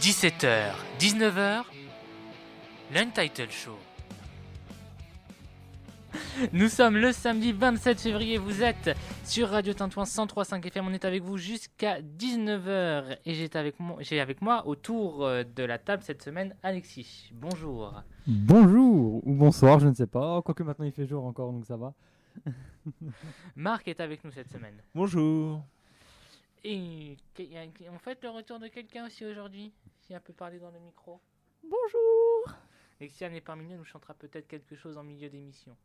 17h, 19h, l'Untitled Show. Nous sommes le samedi 27 février, vous êtes sur Radio Tintouin 103.5 FM, on est avec vous jusqu'à 19h et j'ai avec, moi, avec moi autour euh, de la table cette semaine Alexis. Bonjour. Bonjour ou bonsoir, je ne sais pas, quoique maintenant il fait jour encore donc ça va. Marc est avec nous cette semaine. Bonjour. Et on fait le retour de quelqu'un aussi aujourd'hui, si un peut parler dans le micro. Bonjour. Et si elle n'est parmi nous, nous chantera peut-être quelque chose en milieu d'émission.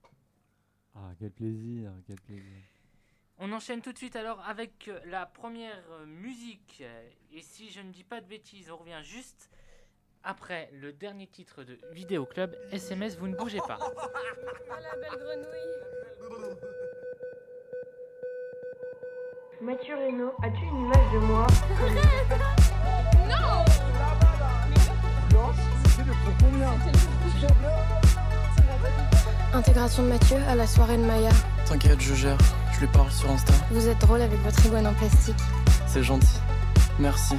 Ah, quel plaisir, quel plaisir. On enchaîne tout de suite alors avec euh, la première euh, musique. Et si je ne dis pas de bêtises, on revient juste après le dernier titre de Vidéo Club. SMS, vous ne bougez pas. Ah, la belle grenouille. Mathieu Reynaud, as-tu une image de moi Non Intégration de Mathieu à la soirée de Maya. T'inquiète, je gère. Je lui parle sur Insta. Vous êtes drôle avec votre iguane en plastique. C'est gentil. Merci.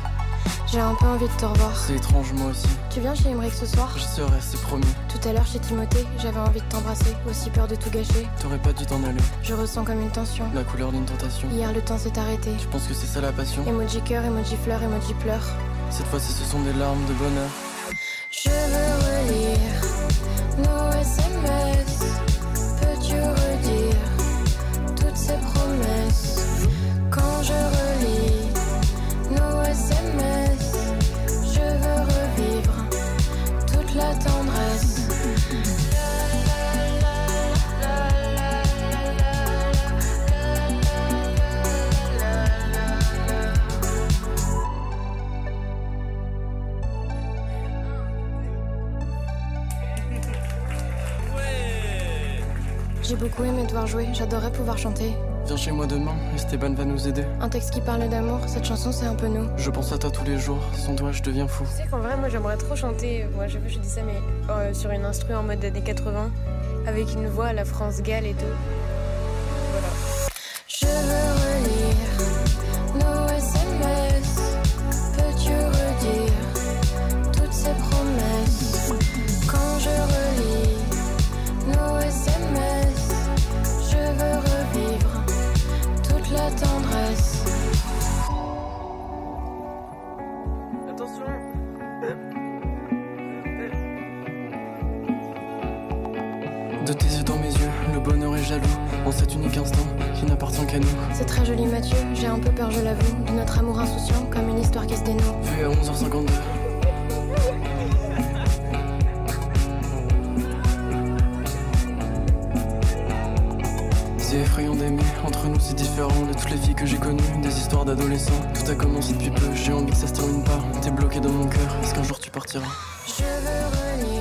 J'ai un peu envie de te revoir. C'est étrange, moi aussi. Tu viens chez Emmerich ce soir Je serai, c'est promis. Tout à l'heure chez Timothée, j'avais envie de t'embrasser, aussi peur de tout gâcher. T'aurais pas dû t'en aller. Je ressens comme une tension. La couleur d'une tentation. Hier, le temps s'est arrêté. Je pense que c'est ça la passion. Emoji cœur, emoji fleur, emoji pleure. Cette fois-ci, ce sont des larmes de bonheur. J'ai beaucoup aimé devoir jouer, j'adorais pouvoir chanter. Viens chez moi demain, Esteban va nous aider. Un texte qui parle d'amour, cette chanson c'est un peu nous. Je pense à toi tous les jours, sans toi je deviens fou. Tu sais qu'en vrai, moi j'aimerais trop chanter. Moi, je, je dis ça, mais euh, sur une instru en mode années 80, avec une voix à la France Gall et tout. Voilà. Je veux jaloux. En cet unique instant qui n'appartient qu'à nous. C'est très joli Mathieu, j'ai un peu peur je l'avoue, de notre amour insouciant comme une histoire qui se dénoue. Vu à 11h52. C'est effrayant d'aimer, entre nous c'est différent de toutes les filles que j'ai connues, des histoires d'adolescents. Tout a commencé depuis peu, j'ai envie que ça se termine pas. T'es bloqué dans mon cœur, est-ce qu'un jour tu partiras? Je veux relire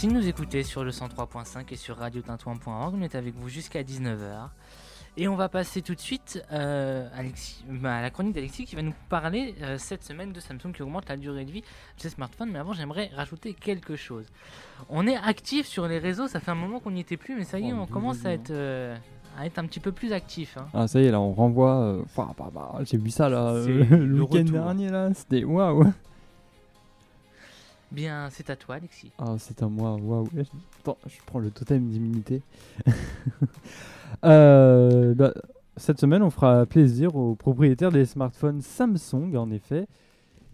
Merci de nous écouter sur le 103.5 et sur radiotintouin.org. On est avec vous jusqu'à 19h. Et on va passer tout de suite euh, Alexis- bah, à la chronique d'Alexis qui va nous parler euh, cette semaine de Samsung qui augmente la durée de vie de ses smartphones. Mais avant, j'aimerais rajouter quelque chose. On est actif sur les réseaux, ça fait un moment qu'on n'y était plus, mais ça y est, Oh, on deux commence à jours. être, euh, à être un petit peu plus actif. hein. Ah, ça y est, là, on renvoie. enfin, bah, bah, J'ai vu ça là, le le week-end dernier là, c'était waouh! Bien, c'est à toi, Alexis. Ah, c'est à moi, waouh! Attends, je prends le totem d'immunité. Euh, bah, cette semaine, on fera plaisir aux propriétaires des smartphones Samsung, en effet,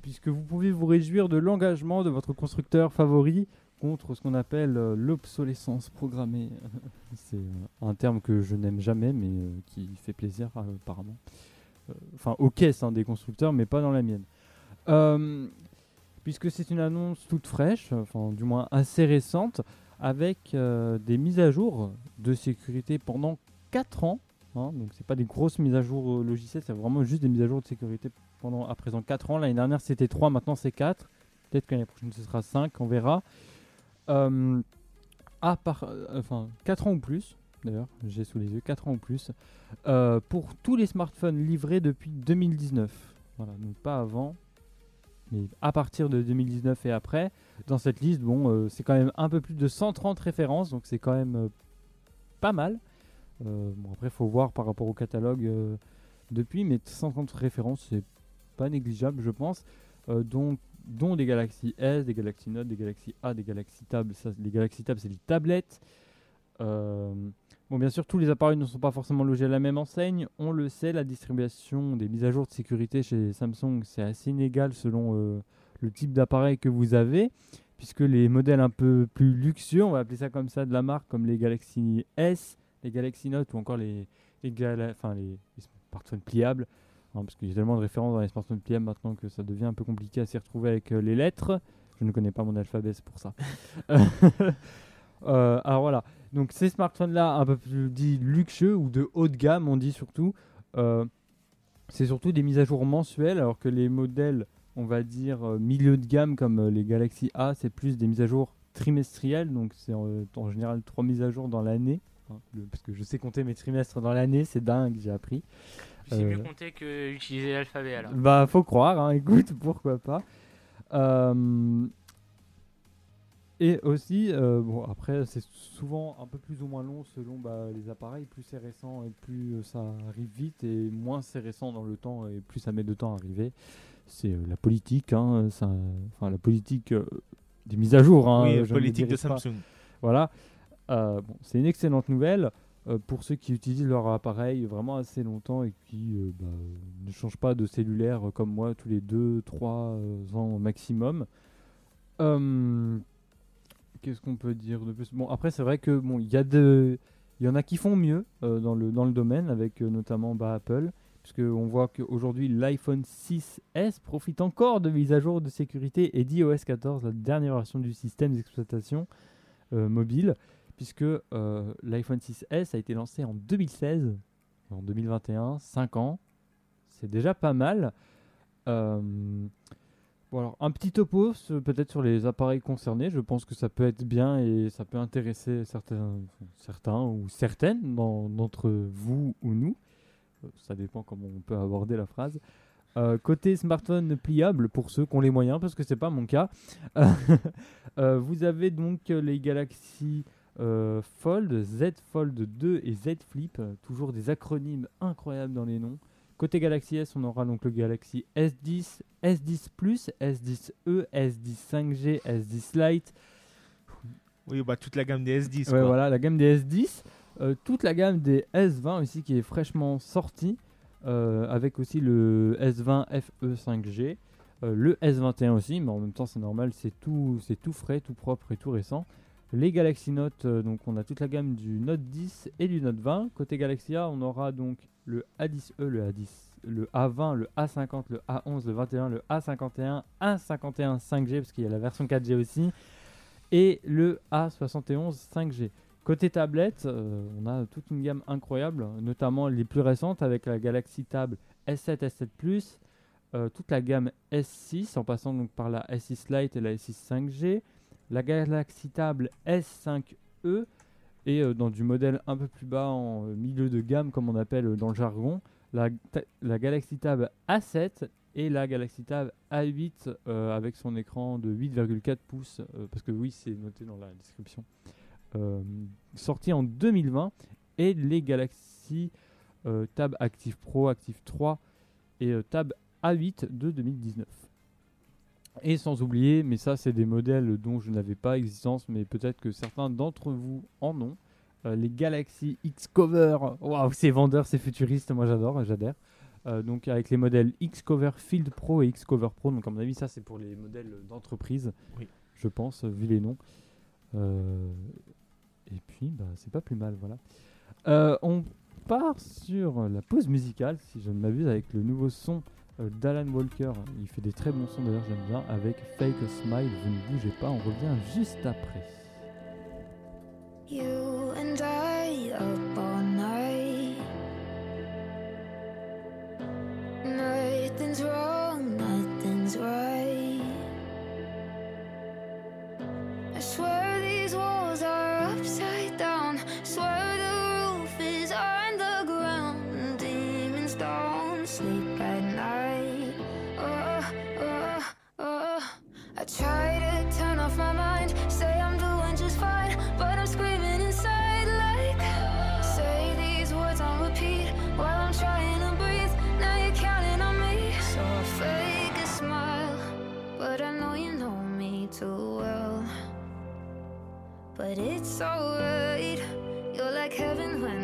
puisque vous pouvez vous réjouir de l'engagement de votre constructeur favori contre ce qu'on appelle euh, l'obsolescence programmée. C'est un terme que je n'aime jamais, mais euh, qui fait plaisir apparemment. Euh, Enfin, aux caisses hein, des constructeurs, mais pas dans la mienne. Puisque c'est une annonce toute fraîche, enfin du moins assez récente, avec euh, des mises à jour de sécurité pendant 4 ans. hein. donc c'est pas des grosses mises à jour euh, logicielles, c'est vraiment juste des mises à jour de sécurité pendant à présent 4 ans. L'année dernière c'était 3, maintenant c'est 4. Peut-être que l'année prochaine ce sera 5, on verra. Euh, à part, enfin 4 ans ou plus, d'ailleurs, j'ai sous les yeux 4 ans ou plus, pour tous les smartphones livrés depuis 2019. Voilà, donc pas avant, mais à partir de 2019 et après. Dans cette liste, bon, euh, c'est quand même un peu plus de 130 références, donc c'est quand même euh, pas mal. Euh, bon, après, faut voir par rapport au catalogue euh, depuis, mais 130 références, c'est pas négligeable, je pense. Dont des Galaxy S, des Galaxy Note, des Galaxy A, des Galaxy Tab. Les Galaxy Tab, c'est des tablettes. Bon, bien sûr, tous les appareils ne sont pas forcément logés à la même enseigne. On le sait, la distribution des mises à jour de sécurité chez Samsung, c'est assez inégal selon euh, le type d'appareil que vous avez. Puisque les modèles un peu plus luxueux, on va appeler ça comme ça, de la marque, comme les Galaxy S, les Galaxy Note ou encore les, les, gala- enfin, les smartphones pliables, hein, parce qu'il y a tellement de références dans les smartphones pliables maintenant que ça devient un peu compliqué à s'y retrouver avec euh, les lettres. Je ne connais pas mon alphabet, c'est pour ça. Euh, alors voilà, donc ces smartphones-là, un peu plus dit luxueux ou de haut de gamme, on dit surtout, euh, c'est surtout des mises à jour mensuelles, alors que les modèles, on va dire euh, milieu de gamme comme euh, les Galaxy A, c'est plus des mises à jour trimestrielles, donc c'est en général trois mises à jour dans l'année. hein, parce que je sais compter mes trimestres dans l'année, c'est dingue, j'ai appris. C'est mieux Euh, compter que utiliser l'alphabet alors. Bah, faut croire, hein, écoute, pourquoi pas. Euh, et aussi, euh, bon, après, c'est souvent un peu plus ou moins long selon bah, les appareils. Plus c'est récent et plus euh, ça arrive vite, et moins c'est récent dans le temps et plus ça met de temps à arriver. C'est euh, la politique, hein, ça, enfin la politique euh, des mises à jour. Hein, oui, me politique de pas. Samsung. Voilà. Bon, c'est une excellente nouvelle pour ceux qui utilisent leur appareil vraiment assez longtemps et qui bah, ne changent pas de cellulaire comme moi tous les 2-3 ans maximum. Qu'est-ce qu'on peut dire de plus? Bon, après, c'est vrai que bon, il y a de. Il y en a qui font mieux euh, dans, le, dans le domaine, avec euh, notamment bah, Apple, puisque on voit qu'aujourd'hui l'iPhone 6S profite encore de mises à jour de sécurité et d'iOS 14, la dernière version du système d'exploitation euh, mobile, puisque l'iPhone 6S a été lancé en 2016, en 2021, 5 ans, c'est déjà pas mal. Alors, un petit topo peut-être sur les appareils concernés, je pense que ça peut être bien et ça peut intéresser certains, certains ou certaines d'en- d'entre vous ou nous. Euh, Ça dépend comment on peut aborder la phrase. Euh, côté smartphone pliable, pour ceux qui ont les moyens, parce que c'est pas mon cas, euh, vous avez donc les Galaxy Fold, Z Fold 2 et Z Flip, toujours des acronymes incroyables dans les noms. Côté Galaxy S, on aura donc le Galaxy S10, S10 Plus, S10e, S10 5G, S10 Lite, Oui, bah, toute la gamme des S10. Ouais, quoi. voilà, la gamme des S10. Euh, toute la gamme des S20 aussi qui est fraîchement sortie, euh, avec aussi le S20 FE 5G, euh, le S21 aussi, mais en même temps c'est normal, c'est tout, c'est tout frais, tout propre et tout récent. Les Galaxy Note, euh, donc on a toute la gamme du Note 10 et du Note 20. Côté Galaxy A, on aura donc le A10e, le A10, le A20, le A50, le A11, le 21, le A51, A51 5G parce qu'il y a la version 4G aussi, et le A71 5G. Côté tablette, euh, on a toute une gamme incroyable, notamment les plus récentes avec la Galaxy Tab S7, S7 Plus, euh, toute la gamme S6 en passant donc par la S6 Lite et la S6 5G, la Galaxy Tab S5e et euh, dans du modèle un peu plus bas en euh, milieu de gamme comme on appelle euh, dans le jargon, la, la Galaxy Tab A7 et la Galaxy Tab A8 euh, avec son écran de 8,4 pouces, parce que oui c'est noté dans la description sorti en 2020 et les Galaxy Tab Active Pro, Active 3 et Tab A8 de 2019. Et sans oublier, mais ça c'est des modèles dont je n'avais pas existence, mais peut-être que certains d'entre vous en ont, euh, les Galaxy X-Cover. Waouh, c'est vendeur, c'est futuriste, moi j'adore, j'adhère. Euh, donc avec les modèles X-Cover Field Pro et X-Cover Pro, donc à mon avis ça c'est pour les modèles d'entreprise, Oui. je pense, vu les noms. Euh, et puis, bah, c'est pas plus mal, voilà. On part sur la pause musicale, si je ne m'abuse, avec le nouveau son d'Alan Walker. Il fait des très bons sons d'ailleurs, j'aime bien, avec Fake a Smile. Vous ne bougez pas, on revient juste après. You and I up all. Nothing's wrong, nothing's right. But it's alright, you're like heaven when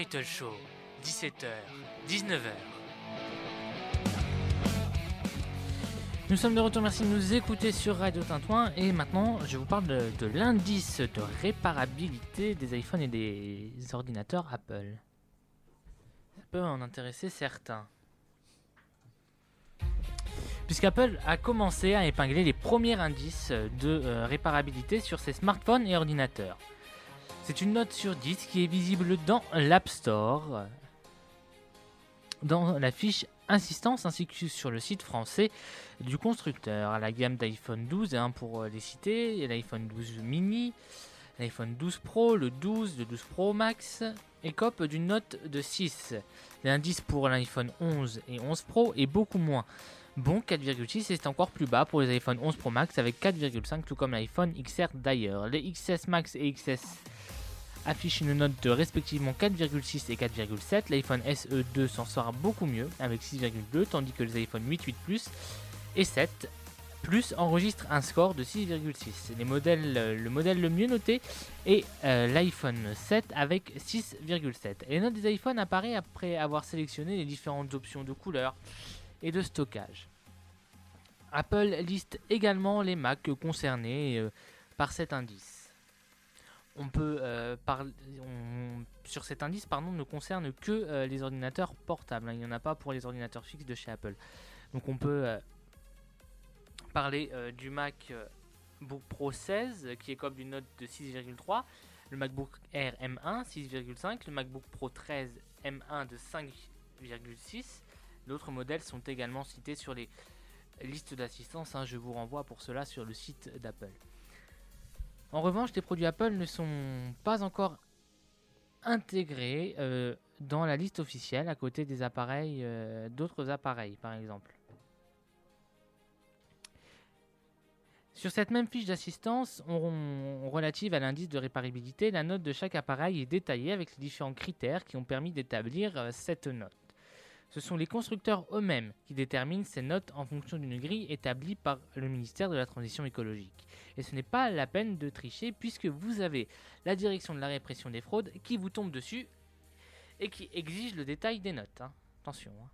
L'Untitled Show, 17h, 19h. Nous sommes de retour, merci de nous écouter sur Radio Tintouin et maintenant je vous parle de, de l'indice de réparabilité des iPhones et des ordinateurs Apple. Ça peut en intéresser certains. Puisqu'Apple a commencé à épingler les premiers indices de euh, réparabilité sur ses smartphones et ordinateurs. C'est une note sur 10 qui est visible dans l'App Store, dans la fiche Insistance ainsi que sur le site français du constructeur. La gamme d'iPhone 12, hein, pour les citer, l'iPhone 12 mini, l'iPhone 12 Pro, le 12, le 12 Pro Max, écope d'une note de 6. L'indice pour l'iPhone 11 et 11 Pro est beaucoup moins bon, 4,6 et c'est encore plus bas pour les iPhone 11 Pro Max avec 4,5 tout comme l'iPhone XR d'ailleurs. Les XS Max et XS affichent une note de respectivement 4,6 et 4,7. L'iPhone SE2 s'en sort beaucoup mieux avec 6,2 tandis que les iPhone 8, 8 Plus et 7 Plus enregistrent un score de 6,6. Les modèles, le modèle le mieux noté est euh, l'iPhone 7 avec 6,7. Et les notes des iPhones apparaît après avoir sélectionné les différentes options de couleur et de stockage. Apple liste également les Mac concernés euh, par cet indice. On peut euh, parler sur cet indice pardon ne concerne que euh, les ordinateurs portables. hein. Il n'y en a pas pour les ordinateurs fixes de chez Apple. Donc on peut euh, parler du Mac euh, Book Pro 16 euh, qui écope d'une note de 6,3, le MacBook Air M1 6,5, le MacBook Pro 13 M1 de 5,6. D'autres modèles sont également cités sur les listes d'assistance. hein. Je vous renvoie pour cela sur le site d'Apple. En revanche, les produits Apple ne sont pas encore intégrés euh, dans la liste officielle à côté des appareils, euh, d'autres appareils par exemple. Sur cette même fiche d'assistance relative à l'indice de réparabilité, la note de chaque appareil est détaillée avec les différents critères qui ont permis d'établir euh, cette note. Ce sont les constructeurs eux-mêmes qui déterminent ces notes en fonction d'une grille établie par le ministère de la Transition écologique. Et ce n'est pas la peine de tricher puisque vous avez la direction de la répression des fraudes qui vous tombe dessus et qui exige le détail des notes. hein. Attention. hein.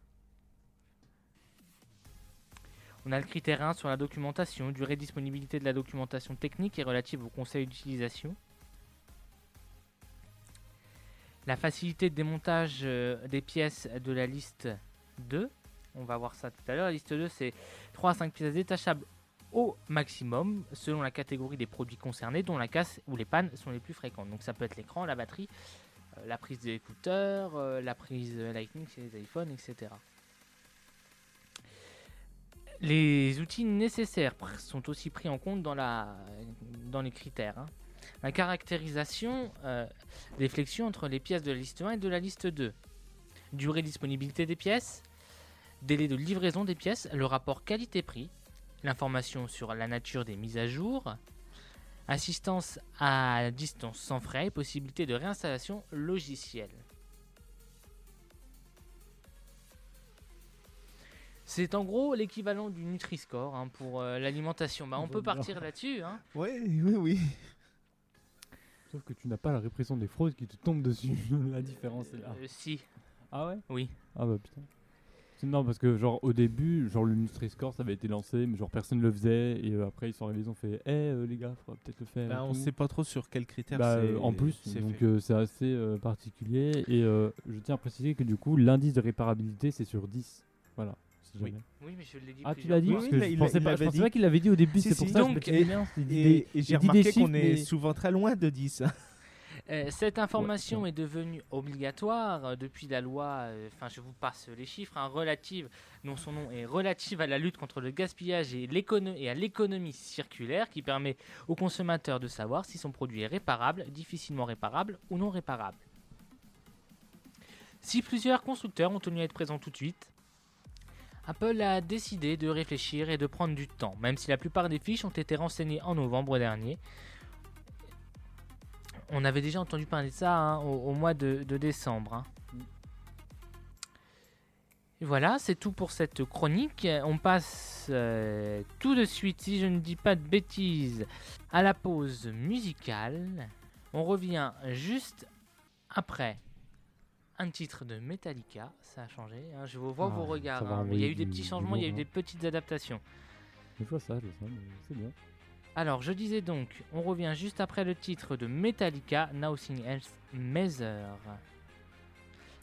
On a le critère 1 sur la documentation, durée disponibilité de la documentation technique et relative au conseil d'utilisation. La facilité de démontage euh, des pièces de la liste 2. On va voir ça tout à l'heure. La liste 2, c'est 3 à 5 pièces détachables au maximum selon la catégorie des produits concernés dont la casse ou les pannes sont les plus fréquentes. Donc ça peut être l'écran, la batterie, euh, la prise d'écouteurs, euh, la prise Lightning chez les iPhones, etc. Les outils nécessaires sont aussi pris en compte dans les critères. hein. La caractérisation euh, des flexions entre les pièces de la liste 1 et de la liste 2. Durée disponibilité des pièces, délai de livraison des pièces, le rapport qualité-prix, l'information sur la nature des mises à jour, assistance à distance sans frais et possibilité de réinstallation logicielle. C'est en gros l'équivalent du Nutri-Score hein, pour euh, l'alimentation. Bah, on peut partir là-dessus. hein. Oui, oui, oui. Sauf que tu n'as pas la répression des fraudes qui te tombe dessus. la différence est là. Euh, si, Ah ouais? Oui. Ah bah putain. C'est- Non, parce que genre au début, genre le Nutri-Score ça avait été lancé, mais genre personne le faisait, et euh, après ils sont arrivés, ils ont fait Eh euh, les gars, faudra peut-être le faire. Bah, on tout. sait pas trop sur quels critères Bah, c'est en plus, c'est donc euh, c'est assez euh, particulier. Et euh, je tiens à préciser que du coup, l'indice de réparabilité c'est sur 10. Voilà, si Oui. jamais. Oui, mais je l'ai dit Ah, tu l'as dit. Parce que je pensais pas, je pensais qu'il l'avait dit au début, Si, c'est si. pour ça que je Donc, il dit des- Et, j'ai remarqué qu'on est mais- souvent très loin de 10. Euh, cette information ouais. est devenue obligatoire euh, depuis la loi, euh, enfin je vous passe les chiffres, hein, relative, dont son nom est relative à la lutte contre le gaspillage et, et à l'économie circulaire qui permet au consommateur de savoir si son produit est réparable, difficilement réparable ou non réparable. Si plusieurs constructeurs ont tenu à être présents tout de suite, Apple a décidé de réfléchir et de prendre du temps, même si la plupart des fiches ont été renseignées en novembre dernier. On avait déjà entendu parler de ça hein, au, mois de, de décembre. hein. Et voilà, c'est tout pour cette chronique. On passe euh, tout de suite, si je ne dis pas de bêtises, à la pause musicale. On revient juste après un titre de Metallica. Ça a changé. hein, Je vous vois Ah, vos regards. hein, mais il y a eu des petits changements, il y a eu lourd, des hein. petites adaptations. Je vois ça, je vois ça, mais c'est bien. Alors, je disais donc, on revient juste après le titre de Metallica, Nothing Else Matter.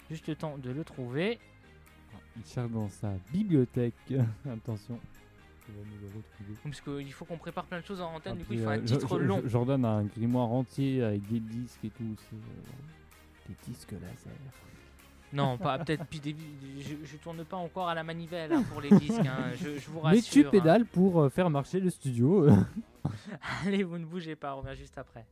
Juste le temps de le trouver. Il cherche dans sa bibliothèque. Attention. Parce qu'il faut qu'on prépare plein de choses en antenne, du coup il faut un euh, titre long. Jordan a un grimoire entier avec des disques et tout. Des disques laser. Non, pas peut-être. puis des- je, je tourne pas encore à la manivelle hein, pour les disques. hein, je, je vous Mais rassure. tu hein. pédales pour euh, faire marcher le studio. Allez, vous ne bougez pas, on revient juste après.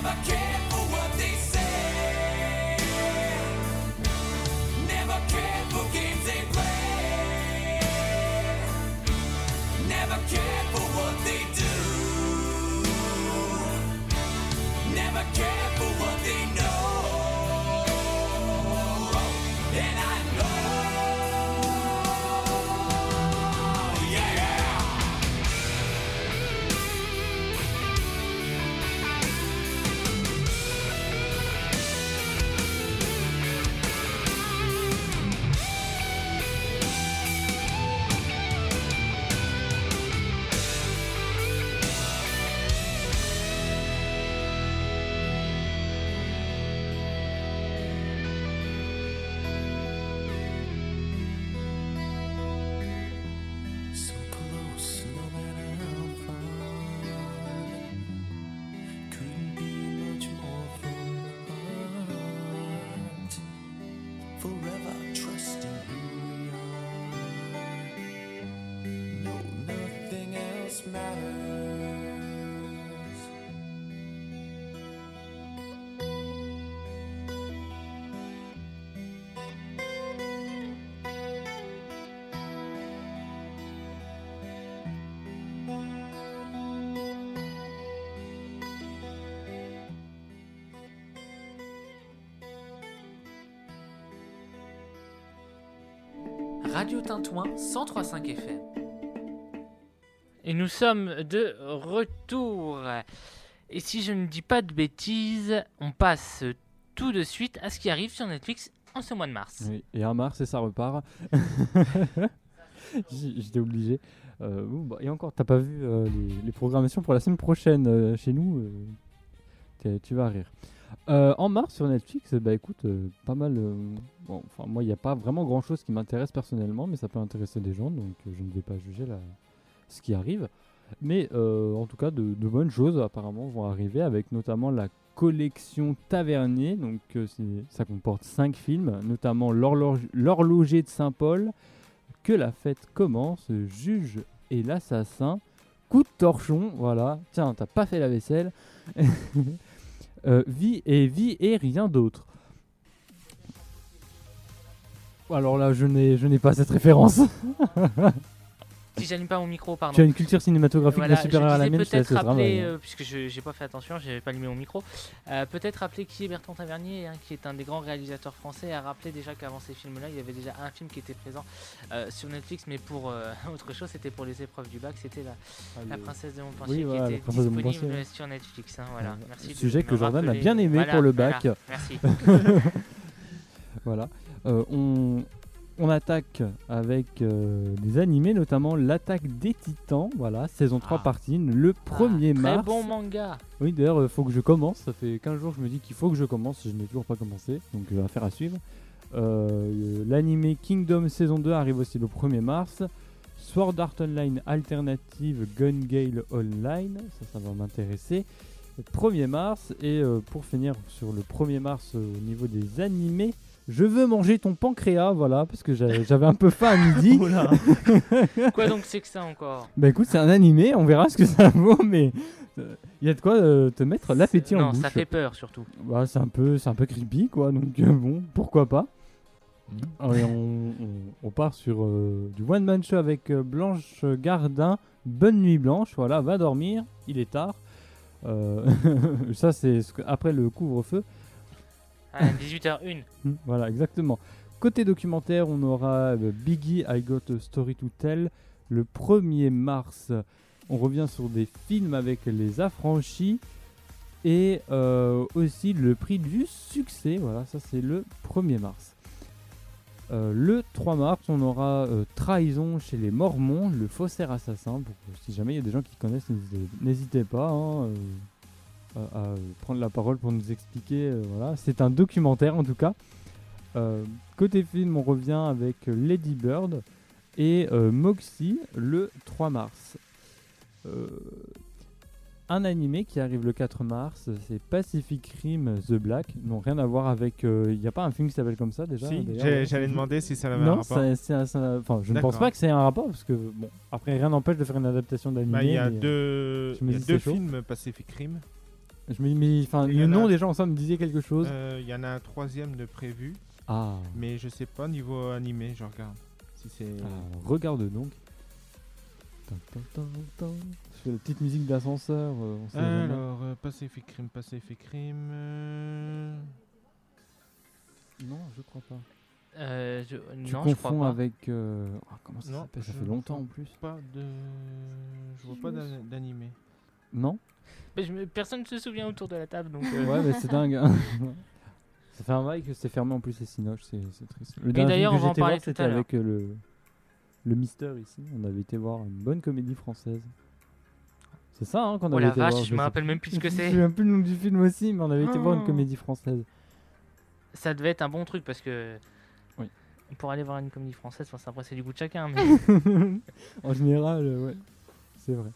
Never cared Radio Tintouin 103.5 FM. Et nous sommes de retour. Et si je ne dis pas de bêtises, on passe tout de suite à ce qui arrive sur Netflix en ce mois de mars. Oui, et un mars et ça repart. J'étais obligé. Euh, bah, et encore, t'as pas vu euh, les, les programmations pour la semaine prochaine euh, chez nous euh, Tu vas rire. Euh, en mars sur Netflix, bah écoute, euh, pas mal. euh, enfin, moi, il n'y a pas vraiment grand chose qui m'intéresse personnellement, mais ça peut intéresser des gens, donc je ne vais pas juger ce qui arrive. Mais en tout cas, de, bonnes choses apparemment vont arriver, avec notamment la collection Tavernier. Donc, ça comporte 5 films, notamment L'horloge- L'horloger de Saint-Paul, Que la fête commence, Juge et l'assassin, Coup de torchon, voilà. Tiens, t'as pas fait la vaisselle. Euh, vie et vie et rien d'autre. Alors là, je n'ai, je n'ai pas cette référence. Si j'allume pas mon micro, pardon. tu as une culture cinématographique Voilà, supérieure à la mienne, peut-être le rappeler, euh, puisque je j'ai pas fait attention, j'avais pas allumé mon micro, euh, peut-être rappeler qui est Bertrand Tavernier, hein, qui est un des grands réalisateurs français, à rappeler déjà qu'avant ces films-là, il y avait déjà un film qui était présent euh, sur Netflix, mais pour autre chose, c'était pour les épreuves du bac, c'était la, Ah, la princesse de Montpensier Oui, voilà, qui la était princesse de disponible Montpensier, sur Netflix. hein, voilà. Merci Sujet que Jordan a bien aimé Voilà, pour le bac. merci. Voilà. Euh, on, on attaque avec euh, des animés, notamment l'attaque des titans. Voilà, saison 3 Ah. partie 1, le 1er Très mars. bon manga. Oui, d'ailleurs, il faut que je commence. Ça fait 15 jours que je me dis qu'il faut que je commence. Je n'ai toujours pas commencé, donc euh, affaire à suivre. Euh, L'animé Kingdom saison 2 arrive aussi le 1er mars. Sword Art Online Alternative Gun Gale Online, ça, ça va m'intéresser. 1er mars. Et euh, pour finir sur le 1er mars euh, au niveau des animés, je veux manger ton pancréas, voilà, parce que j'a- j'avais un peu faim à midi. Quoi donc c'est que ça encore? Bah écoute, c'est un animé, on verra ce que ça vaut, mais il y a de quoi euh, te mettre l'appétit en Non, bouche. ça fait peur surtout. Bah, c'est un peu, c'est un peu creepy, quoi. Donc euh, bon, pourquoi pas. Allez, on, on- on part sur euh, du one man show avec euh, Blanche Gardin. Bonne nuit Blanche, voilà, va dormir, il est tard. Euh, ça c'est ce que- après le couvre-feu. À 18h01. Hmm, Voilà, exactement. Côté documentaire, on aura euh, Biggie, I Got a Story to Tell. Le 1er mars, on revient sur des films avec les affranchis. Et euh, aussi le prix du succès. Voilà, ça c'est le 1er mars. Euh, le 3 mars, on aura euh, Trahison chez les Mormons, le faussaire assassin. Pour, si jamais il y a des gens qui connaissent, n'hésitez- pas hein, à, prendre la parole pour nous expliquer. euh, voilà. C'est un documentaire en tout cas. Euh, côté film, on revient avec Lady Bird et euh, Moxie le 3 mars. Un animé qui arrive le 4 mars, c'est Pacific Rim The Black. Non, rien à voir avec. Il n'y a pas un film qui s'appelle comme ça déjà Si, j'allais demander si ça avait un Non, rapport. ça- un- ça- enfin, je ne pense pas que c'est un rapport parce que bon, après rien n'empêche de faire une adaptation d'animé. Bah, il y a deux, y a deux films Pacific Rim. Je me dis, mais enfin, le a- nom déjà ensemble me disait quelque chose. Euh, Il y en a un troisième de prévu, Ah, mais je sais pas niveau animé, je regarde. Si c'est. alors, regarde donc. Je fais la petite musique d'ascenseur. euh. Alors, euh, Pacific Rim, Pacific Rim. euh, Non, je crois pas. Euh, je- Tu non, je crois confonds pas. avec. euh, ah, comment ça s'appelle? Ça fait longtemps en confonds plus. Pas de. Je vois pas d'an- d'animé. Non? Mais je me- Personne ne se souvient autour de la table, donc. euh, Ouais, mais c'est dingue. hein. ça fait un bail que c'est fermé en plus les Cinoches, c'est c'est triste. Le dernier d'ailleurs, film que on va en j'étais parler voir, tout à c'était l'heure. avec euh, le, le Mister ici. On avait été voir une bonne comédie française. C'est ça hein, qu'on Oh avait la été voir. vache, je me sais- rappelle même plus ce que Je me c'est. souviens plus le nom du film aussi, mais on avait été voir une Oh. comédie française. Ça devait être un bon truc parce que. Oui. Pour aller voir une comédie française, enfin, c'est après c'est du goût de chacun. Mais... en général, euh, ouais, c'est vrai.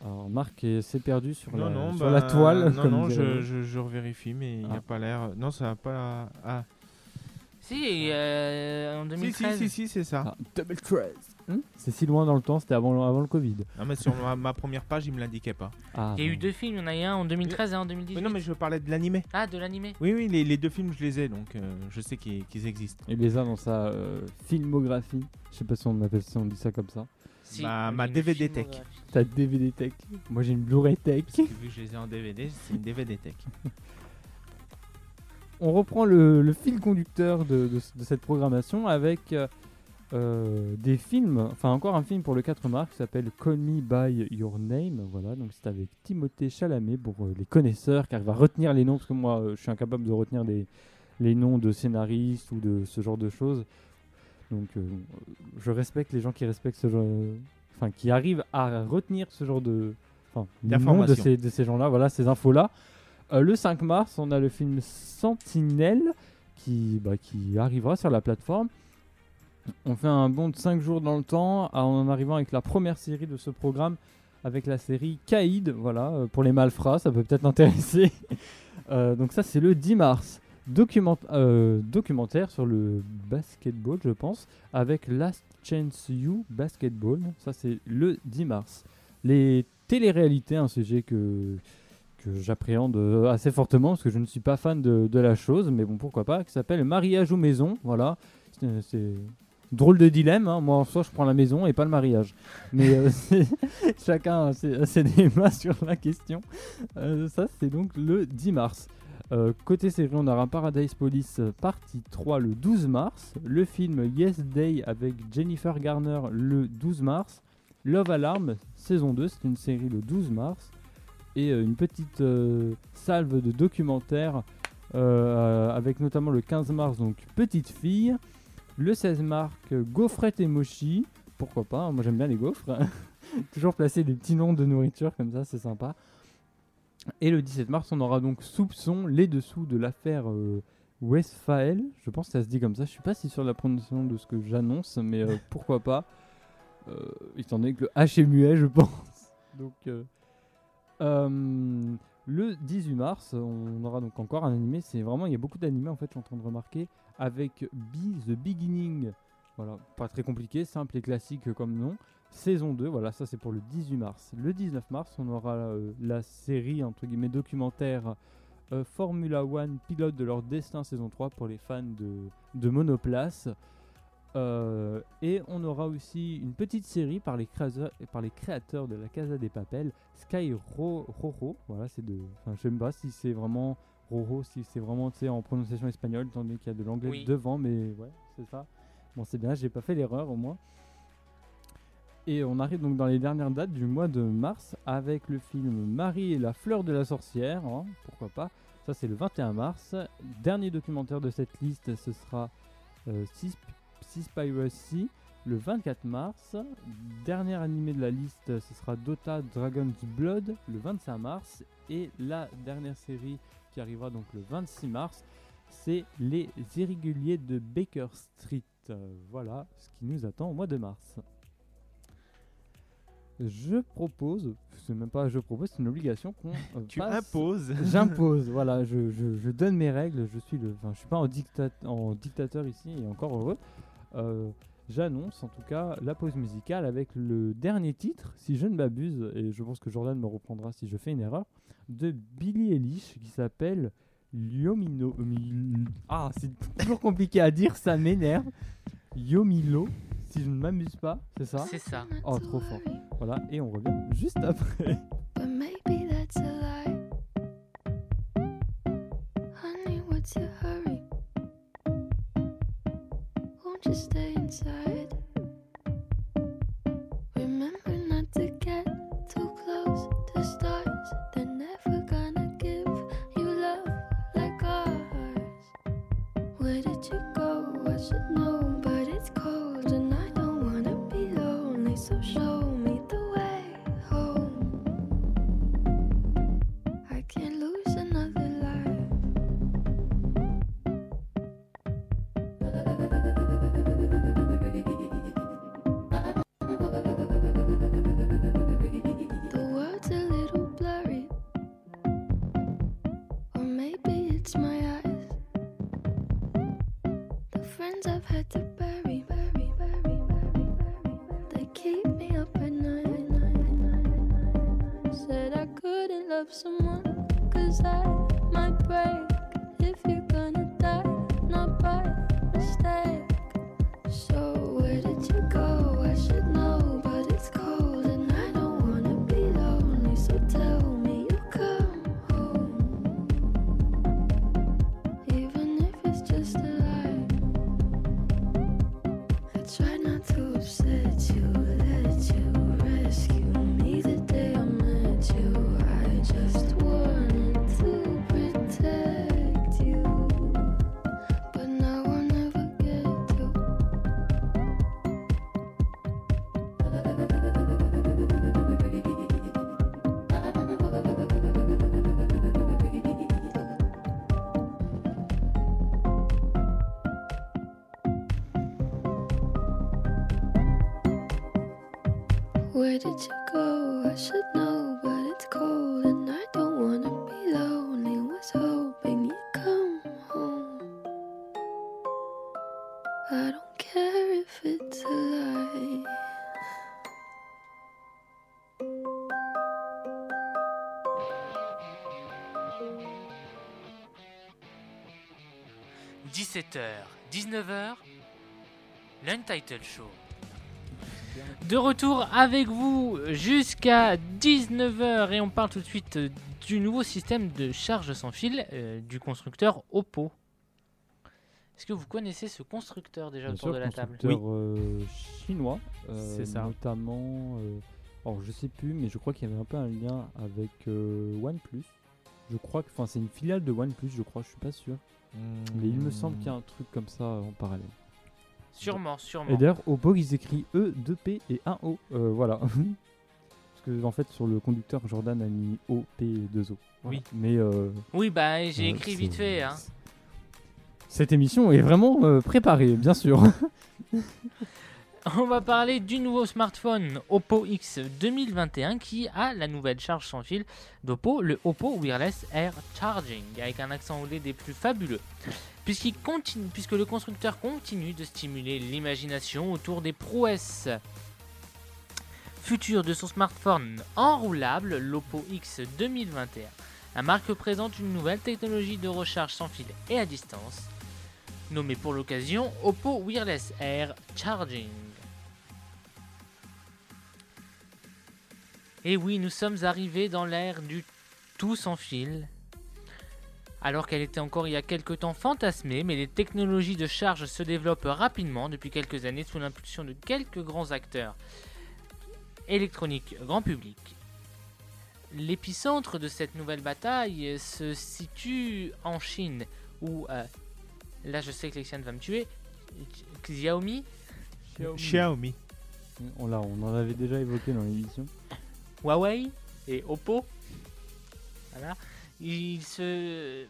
Alors Marc s'est perdu sur, Non, la, non, sur bah, la toile. Non, comme non, je, l'autre. je, je revérifie, mais il n'y Ah. a pas l'air. Non, ça n'a pas. Ah, si, euh, en si, 2013. si, si, si, c'est ça. Ah, Double 13. Hmm c'est si loin dans le temps, c'était avant, avant le Covid. Non, mais sur ma, ma première page, il me l'indiquait pas. Ah, Il y a eu deux films, il y en a eu un en 2013 et un en 2018. Mais non, mais je parlais de l'animé. Ah, de l'animé Oui, oui, les, les deux films, je les ai, donc euh, je sais qu'ils existent. Il les a dans sa euh, filmographie. Je sais pas si on appelle si on dit ça comme ça. Si, Ma- DVD tech. Ta DVD tech. Moi j'ai une Blu-ray tech. Parce que vu que je les ai en DVD, c'est une DVD tech. On reprend le, le fil conducteur de, de ce- de cette programmation avec euh, euh, des films. Enfin encore un film pour le 4 mars qui s'appelle Call Me By Your Name. Voilà, donc c'est avec Timothée Chalamet pour euh, les connaisseurs car il va retenir les noms parce que moi euh, je suis incapable de retenir les noms de scénaristes ou de ce genre de choses. Donc euh, je respecte les gens qui respectent ce genre, enfin qui arrivent à retenir ce genre de, enfin de ces, de ces gens-là, voilà ces infos-là. Euh, le 5 mars, on a le film Sentinelle qui, bah, qui arrivera sur la plateforme. On fait un bond de 5 jours dans le temps en arrivant avec la première série de ce programme avec la série Caïd, voilà, euh, pour les malfrats, ça peut peut-être intéresser. Euh, donc ça c'est le 10 mars. Euh, documentaire sur le basketball, je pense, avec Last Chance You Basketball. Ça c'est le 10 mars. Les téléréalités, un sujet que que j'appréhende euh, assez fortement parce que je ne suis pas fan de, la chose, mais bon, pourquoi pas, qui s'appelle Mariage ou Maison. Voilà, c'est c'est drôle de dilemme. hein. Moi, en soi, je prends la maison et pas le mariage. Mais euh, chacun a ses, débats sur la question. Euh, ça, c'est donc le 10 mars. Euh, côté série, on aura Paradise Police euh, partie 3 le 12 mars. Le film Yes Day avec Jennifer Garner le 12 mars. Love Alarm saison 2, c'est une série le 12 mars et euh, une petite salve de documentaires avec notamment le 15 mars donc Petite Fille, le 16 mars Gaufrette et Mochi, pourquoi pas, hein, moi j'aime bien les gaufres, toujours placer des petits noms de nourriture comme ça c'est sympa. Et le 17 mars on aura donc Soupçon, les dessous de l'affaire euh, Westphal, je pense que ça se dit comme ça, je suis pas si sûr de la prononciation de ce que j'annonce mais euh, pourquoi pas, euh, étant donné que le H est muet je pense. Donc euh, le 18 mars, on aura donc encore un animé. C'est vraiment, il y a beaucoup d'animés en fait, je suis en train de remarquer, avec Be the Beginning. Voilà, pas très compliqué, simple et classique comme nom. Saison 2, voilà, ça c'est pour le 18 mars. Le 19 mars, on aura euh, la série entre guillemets documentaire euh, Formula One pilote de leur destin saison 3 pour les fans de, de monoplace. Euh, et on aura aussi une petite série par les créateurs, par les créateurs de la Casa des Papel, Sky Ro- Roro. Voilà, c'est de. Enfin, je sais pas si c'est vraiment Roro, si c'est vraiment en prononciation espagnole, donné qu'il y a de l'anglais Oui. devant, mais ouais, c'est ça. Bon, c'est bien, j'ai pas fait l'erreur au moins. Et on arrive donc dans les dernières dates du mois de mars avec le film Marie et la fleur de la sorcière, hein, pourquoi pas. Ça c'est le 21 mars. Dernier documentaire de cette liste, ce sera euh, Seaspiracy le 24 mars. Dernier animé de la liste, ce sera Dota Dragon's Blood le 25 mars. Et la dernière série qui arrivera donc le 26 mars, c'est Les Irréguliers de Baker Street. Voilà ce qui nous attend au mois de mars. Je propose, c'est même pas je propose, c'est une obligation qu'on euh, Tu passe- imposes. J'impose, voilà, je, je- je donne mes règles, je suis le, enfin, je suis pas en, dicta- en dictateur ici et encore heureux. Euh, J'annonce en tout cas la pause musicale avec le dernier titre, si je ne m'abuse, et je pense que Jordan me reprendra si je fais une erreur, de Billy Eilish qui s'appelle Yomino. mi- Ah, c'est toujours compliqué à dire, ça m'énerve. Yomilo, si je ne m'amuse pas, c'est ça C'est ça. Oh, trop fort. Voilà, et on revient juste après. But maybe that's a lie. Honey, what's your hurry? Won't you stay inside? Remember not to get too close to stars. They're never gonna give you love like ours. Where did you go? I should know, did you go? I should know, but it's cold and I don't wanna be lonely. Was hoping you'd come home. I don't care if it's a lie. – 17h, 19h, l'Untitled Show. De retour avec vous jusqu'à 19h et on parle tout de suite du nouveau système de charge sans fil euh, du constructeur Oppo. Est-ce que vous connaissez ce constructeur déjà Bien autour sûr, de la table constructeur euh, chinois, euh, C'est ça. notamment. euh, alors je sais plus, mais je crois qu'il y avait un peu un lien avec euh, OnePlus. Je crois que, enfin, c'est une filiale de OnePlus, je crois, je suis pas sûr. Mais il me semble qu'il y a un truc comme ça en parallèle. Sûrement, sûrement. Et d'ailleurs, Oppo, ils écrivent E, 2P et 1O. Euh, voilà. Parce que, en fait, sur le conducteur, Jordan a mis O, P et 2O. Voilà. Oui. Mais. euh, Oui, bah j'ai euh, écrit vite fait. Hein. Cette émission est vraiment préparée, bien sûr. On va parler du nouveau smartphone Oppo X 2021 qui a la nouvelle charge sans fil d'Oppo, le Oppo Wireless Air Charging, avec un accent anglais des plus fabuleux. Puisque le constructeur continue de stimuler l'imagination autour des prouesses futures de son smartphone enroulable, l'Oppo X 2021. La marque présente une nouvelle technologie de recharge sans fil et à distance, nommée pour l'occasion Oppo Wireless Air Charging. Et oui, nous sommes arrivés dans l'ère du tout sans fil. Alors qu'elle était encore il y a quelques temps fantasmée, mais les technologies de charge se développent rapidement depuis quelques années sous l'impulsion de quelques grands acteurs électroniques grand public. L'épicentre de cette nouvelle bataille se situe en Chine, où, euh, là je sais que Lexiane va me tuer, Xiaomi, Xiaomi. On, l'a, on en avait déjà évoqué dans l'émission. Huawei et Oppo. Voilà. Ils se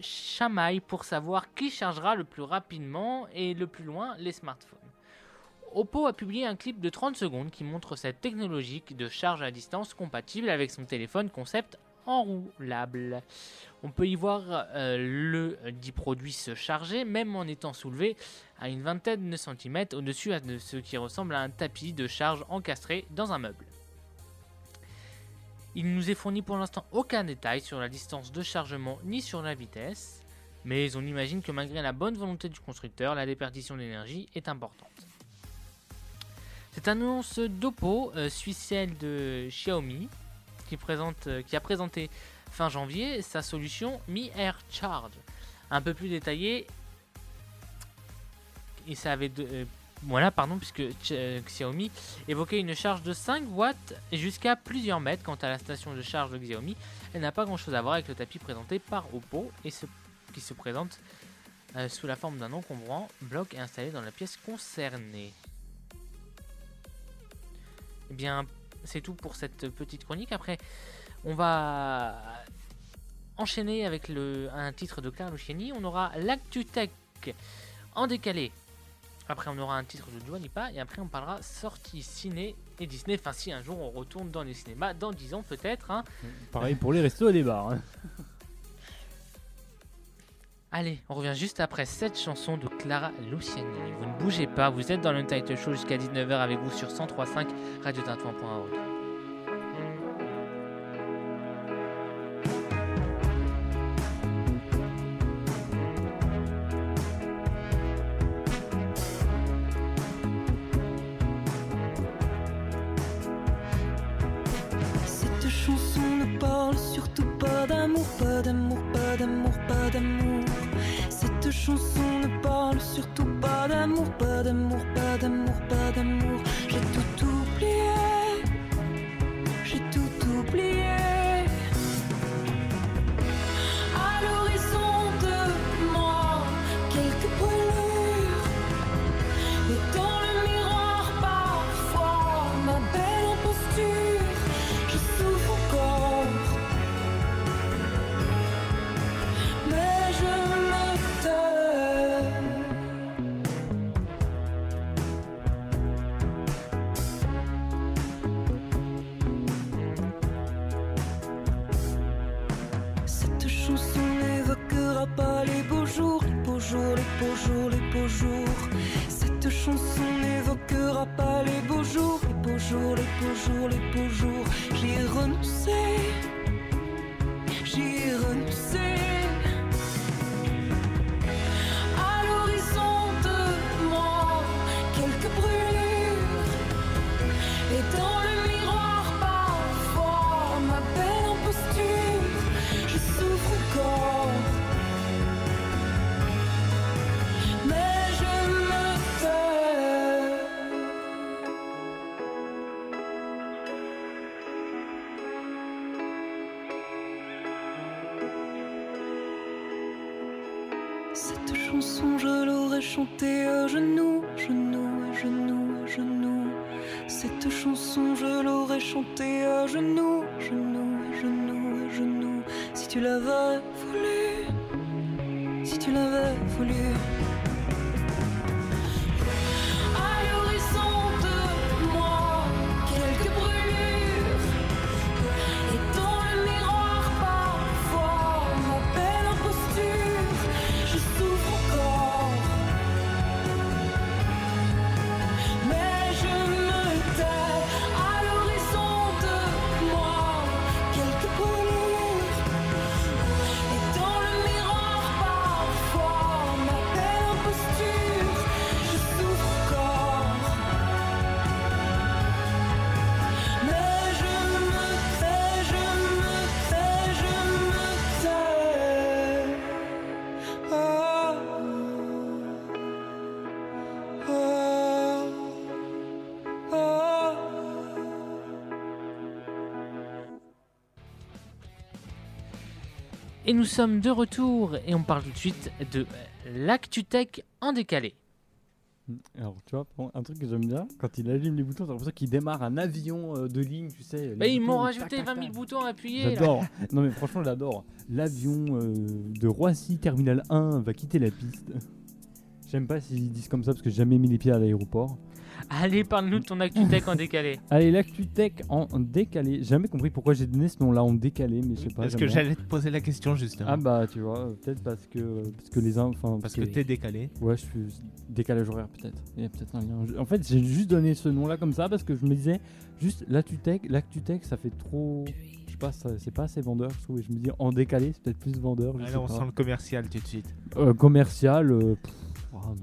chamaillent pour savoir qui chargera le plus rapidement et le plus loin les smartphones. Oppo a publié un clip de 30 secondes qui montre cette technologie de charge à distance compatible avec son téléphone concept enroulable. On peut y voir euh, le dit produit se charger même en étant soulevé à une vingtaine de centimètres au-dessus de ce qui ressemble à un tapis de charge encastré dans un meuble. Il ne nous est fourni pour l'instant aucun détail sur la distance de chargement ni sur la vitesse, mais on imagine que malgré la bonne volonté du constructeur, la déperdition d'énergie est importante. Cette annonce d'Oppo euh, suit celle de Xiaomi, euh, qui a présenté fin janvier sa solution Mi Air Charge, un peu plus détaillée. Et ça avait euh, voilà, pardon, puisque euh, Xiaomi évoquait une charge de 5 watts jusqu'à plusieurs mètres. Quant à la station de charge de Xiaomi, elle n'a pas grand chose à voir avec le tapis présenté par Oppo et ce- qui se présente euh, sous la forme d'un encombrant bloc installé dans la pièce concernée. Eh bien, c'est tout pour cette petite chronique. Après, on va enchaîner avec un titre de Carlo Luciani. On aura l'Actu Tech en décalé. Après, on aura un titre de Dua Lipa. Et après, on parlera sortie ciné et Disney. Enfin, si un jour on retourne dans les cinémas, dans 10 ans peut-être. hein. Pareil pour les restos et les bars. hein. Allez, on revient juste après cette chanson de Clara Luciani. Vous ne bougez pas, vous êtes dans le Title Show jusqu'à 19h avec vous sur 103.5 Radio Et nous sommes de retour et on parle tout de suite de l'ActuTech en décalé. Alors, tu vois, un truc que j'aime bien, quand il allume les boutons, t'as l'impression qu'il démarre un avion euh, de ligne, tu sais. Bah, ils m'ont rajouté tac, 20 tac. 000 boutons à appuyer. J'adore. non, mais franchement, j'adore. L'avion euh, de Roissy Terminal 1 va quitter la piste. J'aime pas s'ils disent comme ça parce que j'ai jamais mis les pieds à l'aéroport. Allez, parle-nous de ton actu tech en décalé. Allez, l'actu tech en décalé. J'ai jamais compris pourquoi j'ai donné ce nom-là en décalé, mais je sais pas. Parce que j'allais te poser la question justement. Ah bah tu vois, peut-être parce que parce que les uns, enfin Parce que t'es décalé. Ouais, je suis décalage horaire peut-être. Il y a peut-être un lien. En fait, j'ai juste donné ce nom-là comme ça parce que je me disais juste l'actu tech, l'actu tech, ça fait trop. Je sais pas, ça- c'est pas assez vendeur. Je trouve. Et je me dis en décalé, c'est peut-être plus vendeur. Je là, on pas. sent le commercial tout de suite. Euh, commercial. euh, pff, non.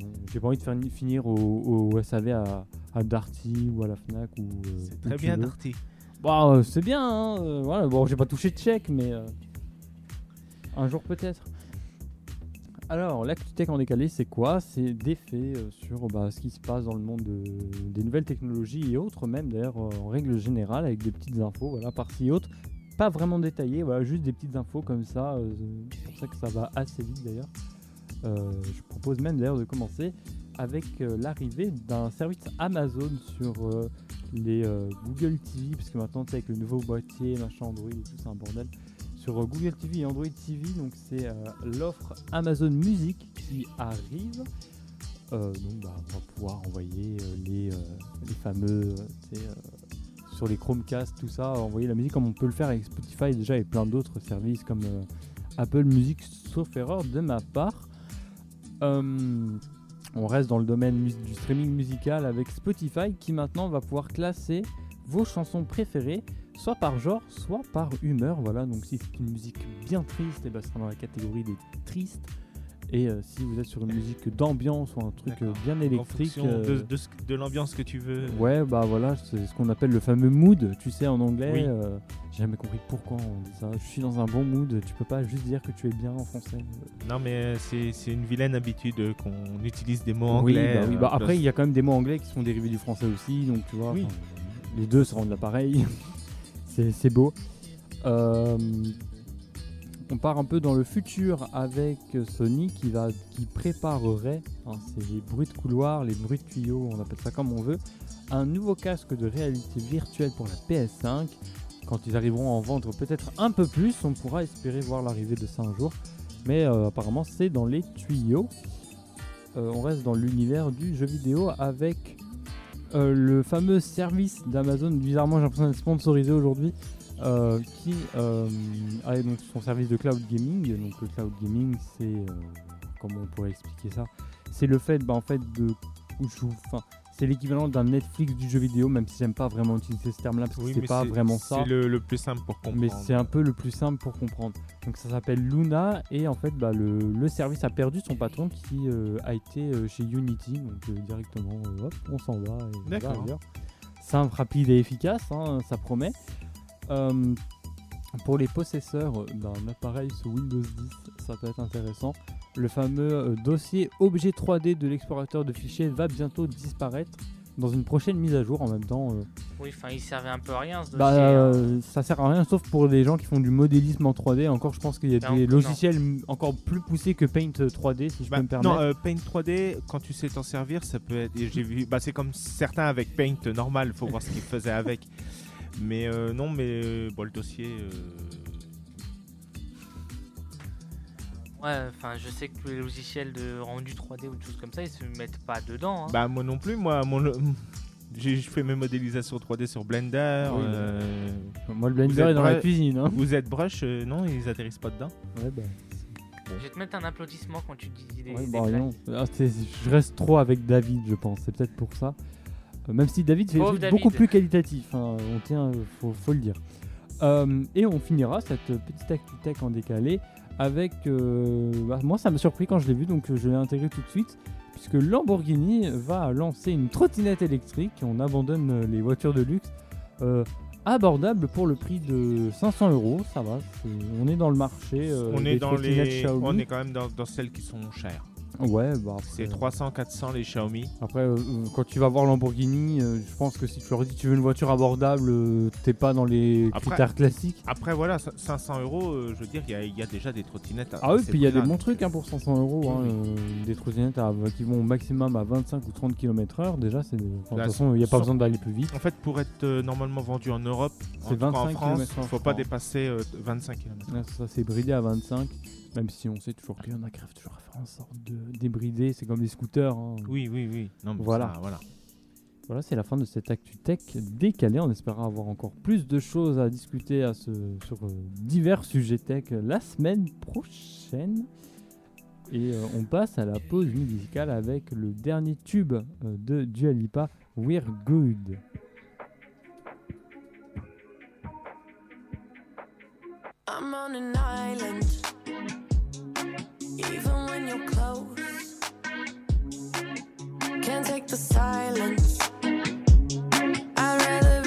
Non, j'ai pas envie de faire ni- finir au, au SAV à, à Darty ou à la Fnac ou. euh, C'est très bien, veux. Darty. Bah, euh, c'est bien, hein, euh, voilà. Bon, j'ai pas touché de chèque, mais euh, un jour peut-être. Alors, l'actu-tech en décalé, c'est quoi? C'est des faits sur bah, ce qui se passe dans le monde de- des nouvelles technologies et autres, même d'ailleurs en règle générale, avec des petites infos, voilà, par-ci et autres. Pas vraiment détaillées, voilà, juste des petites infos comme ça. euh, c'est pour ça que ça va assez vite d'ailleurs. Euh, je propose même d'ailleurs de commencer avec euh, l'arrivée d'un service Amazon sur euh, les Google TV, parce que maintenant, sais, avec le nouveau boîtier, machin Android et tout, c'est un bordel. Sur Google TV et Android TV, donc c'est l'offre Amazon Music qui arrive. Donc, bah, on va pouvoir envoyer les, les fameux, sur les Chromecast, tout ça, envoyer la musique comme on peut le faire avec Spotify déjà et plein d'autres services comme Apple Music, sauf erreur de ma part. Euh, on reste dans le domaine du streaming musical avec Spotify qui maintenant va pouvoir classer vos chansons préférées soit par genre, soit par humeur. Voilà, donc si c'est une musique bien triste, et ben, ce sera dans la catégorie des tristes. Et euh, si vous êtes sur une musique d'ambiance ou un truc euh, bien En électrique, euh, de ce- de l'ambiance que tu veux. ouais, bah voilà, c'est ce qu'on appelle le fameux mood, tu sais, en anglais. Oui. J'ai jamais compris pourquoi on dit ça. Je suis dans un bon mood, tu peux pas juste dire que tu es bien en français. Non, mais c'est une vilaine habitude qu'on utilise des mots Oui, anglais. bah oui. Bah, après, il y a quand même des mots anglais qui sont dérivés du français aussi, donc tu vois, Oui. les deux se rendent l'appareil. c'est beau. Euh, on part un peu dans le futur avec Sony qui, préparerait, hein, c'est les bruits de couloir, les bruits de tuyaux, on appelle ça comme on veut, un nouveau casque de réalité virtuelle pour la PS5. Quand ils arriveront à en vendre peut-être un peu plus, on pourra espérer voir l'arrivée de ça un jour. Mais euh, apparemment, c'est dans les tuyaux. Euh, on reste dans l'univers du jeu vidéo avec euh, le fameux service d'Amazon. Bizarrement, j'ai l'impression d'être sponsorisé aujourd'hui. Euh, qui euh, a donc son service de cloud gaming. Donc le cloud gaming, c'est euh, comment on pourrait expliquer ça? C'est le fait, bah, en fait, de enfin, c'est l'équivalent d'un Netflix du jeu vidéo, même si j'aime pas vraiment utiliser ce terme-là parce que Oui, c'est pas vraiment ça. C'est le, le plus simple pour comprendre. Mais c'est un peu le plus simple pour comprendre. Donc ça s'appelle Luna et en fait bah, le, le service a perdu son patron qui a été chez Unity. Donc directement hop, on s'en va. D'accord. Simple, rapide et efficace, hein, ça promet. Euh, pour les possesseurs d'un appareil sous Windows 10, ça peut être intéressant. Le fameux euh, dossier objet 3D de l'explorateur de fichiers va bientôt disparaître dans une prochaine mise à jour en même temps. euh, Oui, enfin, il servait un peu à rien ce dossier. bah, hein. euh, ça sert à rien sauf pour les gens qui font du modélisme en 3D. Encore, je pense qu'il y a Non, des logiciels encore plus poussés que Paint 3D, si je Bah, peux me permettre. non, euh, Paint 3D, quand tu sais t'en servir, ça peut être. J'ai vu, bah, c'est comme certains avec Paint normal, faut voir ce qu'ils faisaient avec. Mais euh, non, mais euh, bon, le dossier. euh, Ouais, enfin, je sais que tous les logiciels de rendu 3D ou des choses comme ça, ils se mettent pas dedans. hein. Bah moi non plus, moi mon j'ai je fais mes modélisations 3D sur Blender. Oui, euh, Moi, le blender est dans la cuisine. hein. Vous êtes brush, euh, non, ils atterrissent pas dedans. Ouais, bah, Je vais te mettre un applaudissement quand tu dis des, ouais, des bah, non. Ah, je reste trop avec David, je pense. C'est peut-être pour ça. Euh, même si David fait des beaucoup plus qualitatifs, hein, on tient, euh, faut, faut le dire. Euh, et on finira cette petite actu tech en décalé avec. euh, bah, moi, ça m'a surpris quand je l'ai vu, donc euh, je l'ai intégré tout de suite. Puisque Lamborghini va lancer une trottinette électrique. On abandonne euh, les voitures de luxe. euh, abordable pour le prix de 500 euros, ça va. c'est- On est dans le marché. euh, on des est dans trottinettes les, Xiaomi. on est quand même dans, dans celles qui sont chères. Ouais, bah C'est 300-400 les Xiaomi. Après, euh, euh, quand tu vas voir Lamborghini, euh, je pense que si tu leur dis tu veux une voiture abordable, euh, t'es pas dans les Après- critères classiques. Après, voilà, cin- 500 euros, euh, je veux dire, il y a- il y, a déjà des trottinettes. à- Ah oui, puis il y a des bons trucs euh, hein, pour 500 euros. hein, oui. euh, des trottinettes qui vont au maximum à 25 ou 30 km/h. Déjà, c'est de enfin, de Là, toute façon, il n'y a pas besoin d'aller plus vite. En fait, pour être euh, normalement vendu en Europe, en, C'est tout cas en 25 France, il faut je pas dépasser euh, 25 km. Ouais, ça, c'est bridé à 25. Même si on sait toujours qu'il y en a qui rêvent toujours à faire en sorte de débrider. C'est comme les scooters. hein. Oui, oui, oui. Non, mais Voilà. ça, voilà. Voilà, c'est la fin de cette Actu Tech décalée. On espérera avoir encore plus de choses à discuter à ce, sur euh, divers sujets tech la semaine prochaine. Et euh, on passe à la pause musicale avec le dernier tube euh, de Dua Lipa, We're Good. I'm on an island. Even when you're close, can't take the silence. I'd rather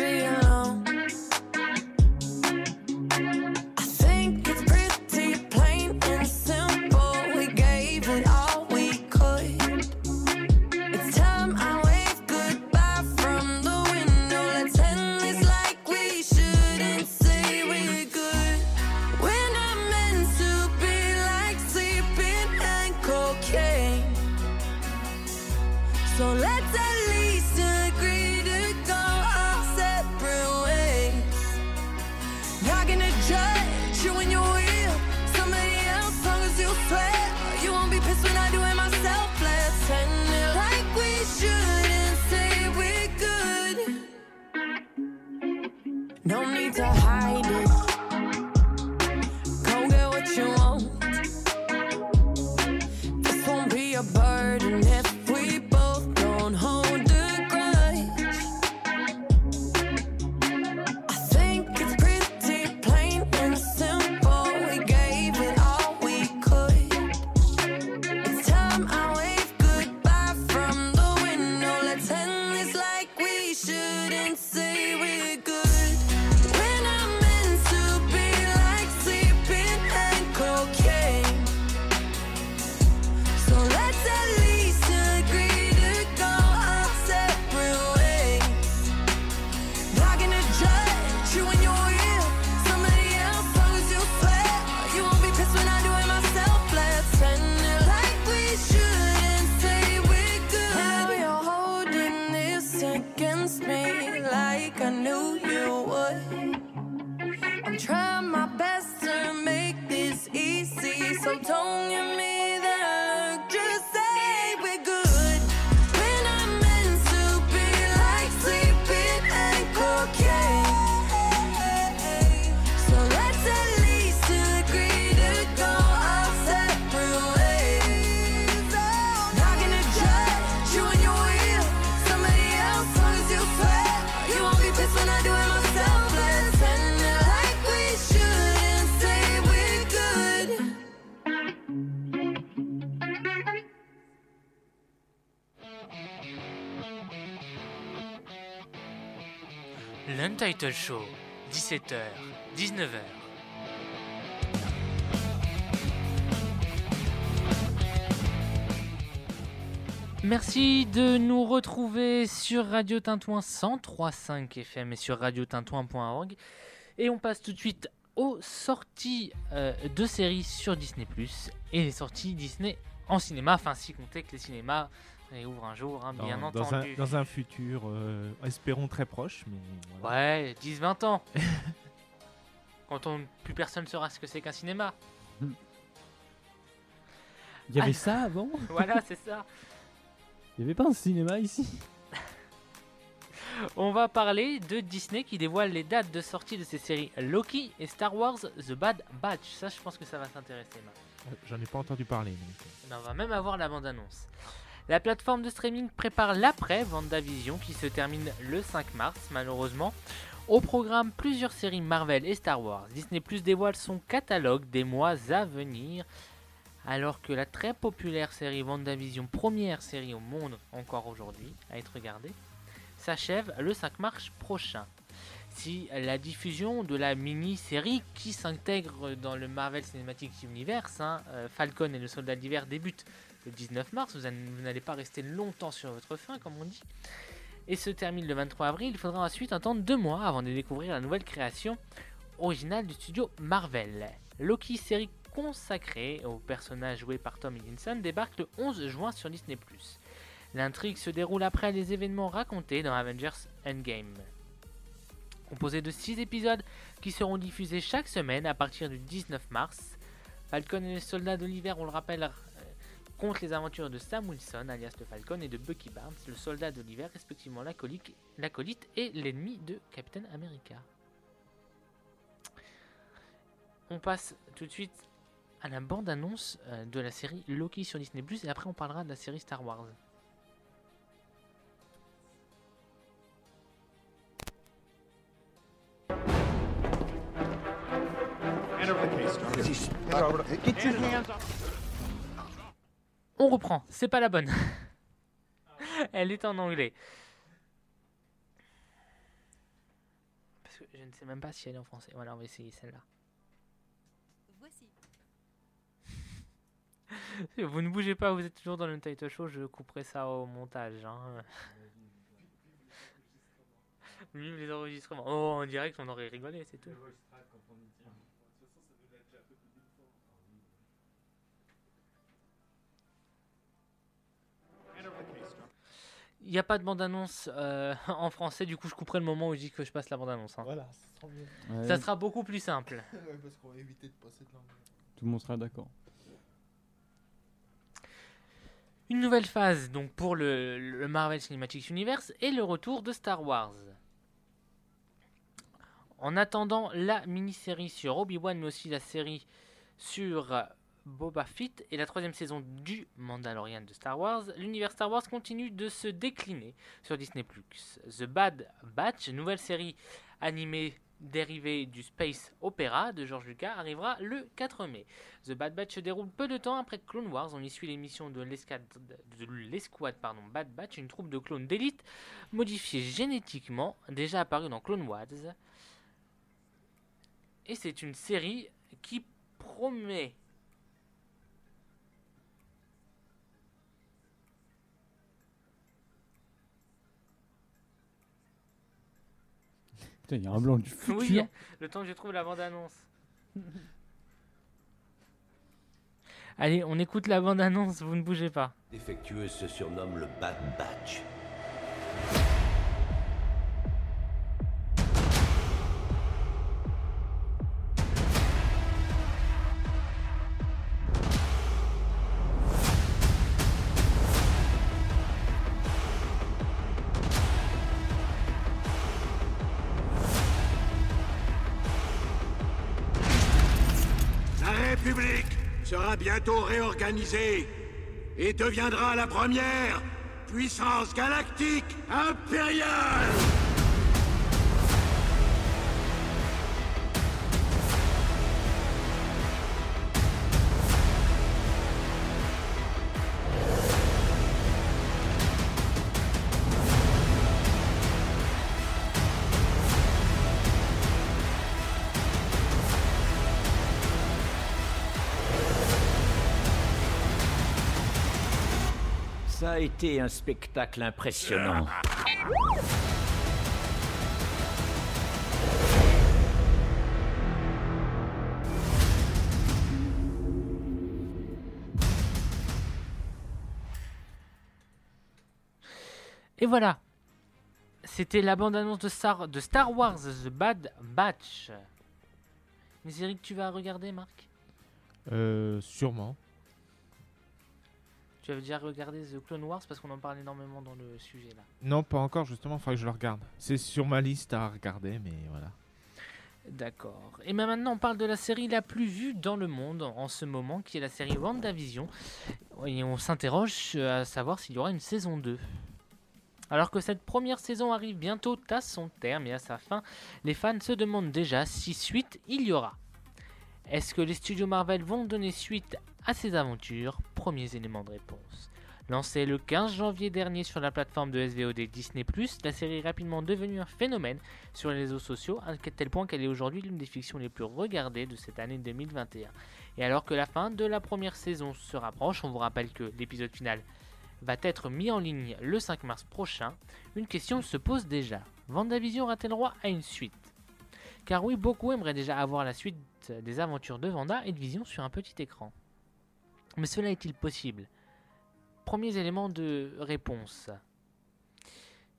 Show, 17h, 19h. Merci de nous retrouver sur Radio Tintouin 103.5 FM et sur radiotintouin.org. Et on passe tout de suite aux sorties euh, de séries sur Disney +, et les sorties Disney en cinéma, enfin si compter que les cinémas réouvrent un jour, hein, bien Dans, dans entendu. un, dans un futur, euh, espérons très proche, mais voilà. Ouais, 10-20 ans. Quand on, plus personne saura ce que c'est qu'un cinéma. Il y avait Ah. ça avant Voilà, c'est ça. Il n'y avait pas un cinéma ici? On va parler de Disney qui dévoile les dates de sortie de ses séries Loki et Star Wars The Bad Batch. Ça, je pense que ça va t'intéresser, Marc. Euh, J'en ai pas entendu parler. donc. Ben, on va même avoir la bande-annonce. La plateforme de streaming prépare l'après Vendavision qui se termine le 5 mars, malheureusement. Au programme, plusieurs séries Marvel et Star Wars. Disney Plus dévoile son catalogue des mois à venir. Alors que la très populaire série Vendavision, première série au monde encore aujourd'hui à être regardée, s'achève le 5 mars prochain. aussi la diffusion de la mini-série qui s'intègre dans le Marvel Cinematic Universe. hein. Euh, Falcon et le Soldat d'hiver débutent le 19 mars. Vous allez- vous n'allez pas rester longtemps sur votre faim, comme on dit. Et se termine le 23 avril. Il faudra ensuite attendre deux mois avant de découvrir la nouvelle création originale du studio Marvel. Loki, série consacrée au personnage joué par Tom Hiddleston, débarque le 11 juin sur Disney+. L'intrigue se déroule après les événements racontés dans Avengers Endgame. Composé de 6 épisodes qui seront diffusés chaque semaine à partir du 19 mars, Falcon et les soldats de l'hiver, on le rappelle, comptent les aventures de Sam Wilson, alias le Falcon, et de Bucky Barnes, le soldat de l'hiver, respectivement l'acolyte l'acolyte et l'ennemi de Captain America. On passe tout de suite à la bande-annonce euh, de la série Loki sur Disney+, et après on parlera de la série Star Wars. On reprend, c'est pas la bonne. Elle est en anglais. Parce que je ne sais même pas si elle est en français. Voilà, on va essayer celle-là. Voici. Vous ne bougez pas, vous êtes toujours dans le title show, je couperai ça au montage. Hein. Vive les enregistrements. Oh, en direct, on aurait rigolé, c'est tout. Il n'y a pas de bande-annonce euh, en français, du coup je couperai le moment où je dis que je passe la bande-annonce. hein. Voilà, ça sera mieux. Ouais, Ça sera beaucoup plus simple. ouais, parce qu'on va éviter de passer de langue. Tout le monde sera d'accord. Une nouvelle phase donc pour le, le Marvel Cinematic Universe et le retour de Star Wars. En attendant la mini-série sur Obi-Wan, mais aussi la série sur euh, Boba Fett et la troisième saison du Mandalorian de Star Wars, l'univers Star Wars continue de se décliner sur Disney+. The Bad Batch, nouvelle série animée dérivée du space opéra de George Lucas, arrivera le 4 mai. The Bad Batch se déroule peu de temps après Clone Wars. On y suit l'émission de l'escouade Bad Batch, une troupe de clones d'élite modifiés génétiquement, déjà apparue dans Clone Wars. Et c'est une série qui promet Putain, il y a un blanc du futur. Oui, le temps que je trouve la bande-annonce. Allez, on écoute la bande-annonce, vous ne bougez pas. Défectueuse se surnomme le Bad Batch. Bientôt réorganisée et deviendra la première puissance galactique impériale. A été un spectacle impressionnant. Et voilà. C'était la bande-annonce de Star, de Star Wars The Bad Batch. Une série que tu vas regarder, Marc? Euh, sûrement. Tu avais déjà regardé The Clone Wars parce qu'on en parle énormément dans le sujet là. Non, pas encore, justement, il faudrait que je le regarde. C'est sur ma liste à regarder, mais voilà. D'accord. Et ben maintenant, on parle de la série la plus vue dans le monde en ce moment, qui est la série WandaVision. Et on s'interroge euh, à savoir s'il y aura une saison 2. Alors que cette première saison arrive bientôt à son terme et à sa fin, les fans se demandent déjà si suite il y aura. Est-ce que les studios Marvel vont donner suite à ces aventures Premiers éléments de réponse. Lancée le 15 janvier dernier sur la plateforme de SVOD Disney+, la série est rapidement devenue un phénomène sur les réseaux sociaux, à tel point qu'elle est aujourd'hui l'une des fictions les plus regardées de cette année 2021. Et alors que la fin de la première saison se rapproche, on vous rappelle que l'épisode final va être mis en ligne le 5 mars prochain, une question se pose déjà. Vendavision aura-t-elle droit à une suite? Car oui, beaucoup aimeraient déjà avoir la suite des aventures de Vanda et de Vision sur un petit écran. Mais cela est-il possible? Premiers éléments de réponse.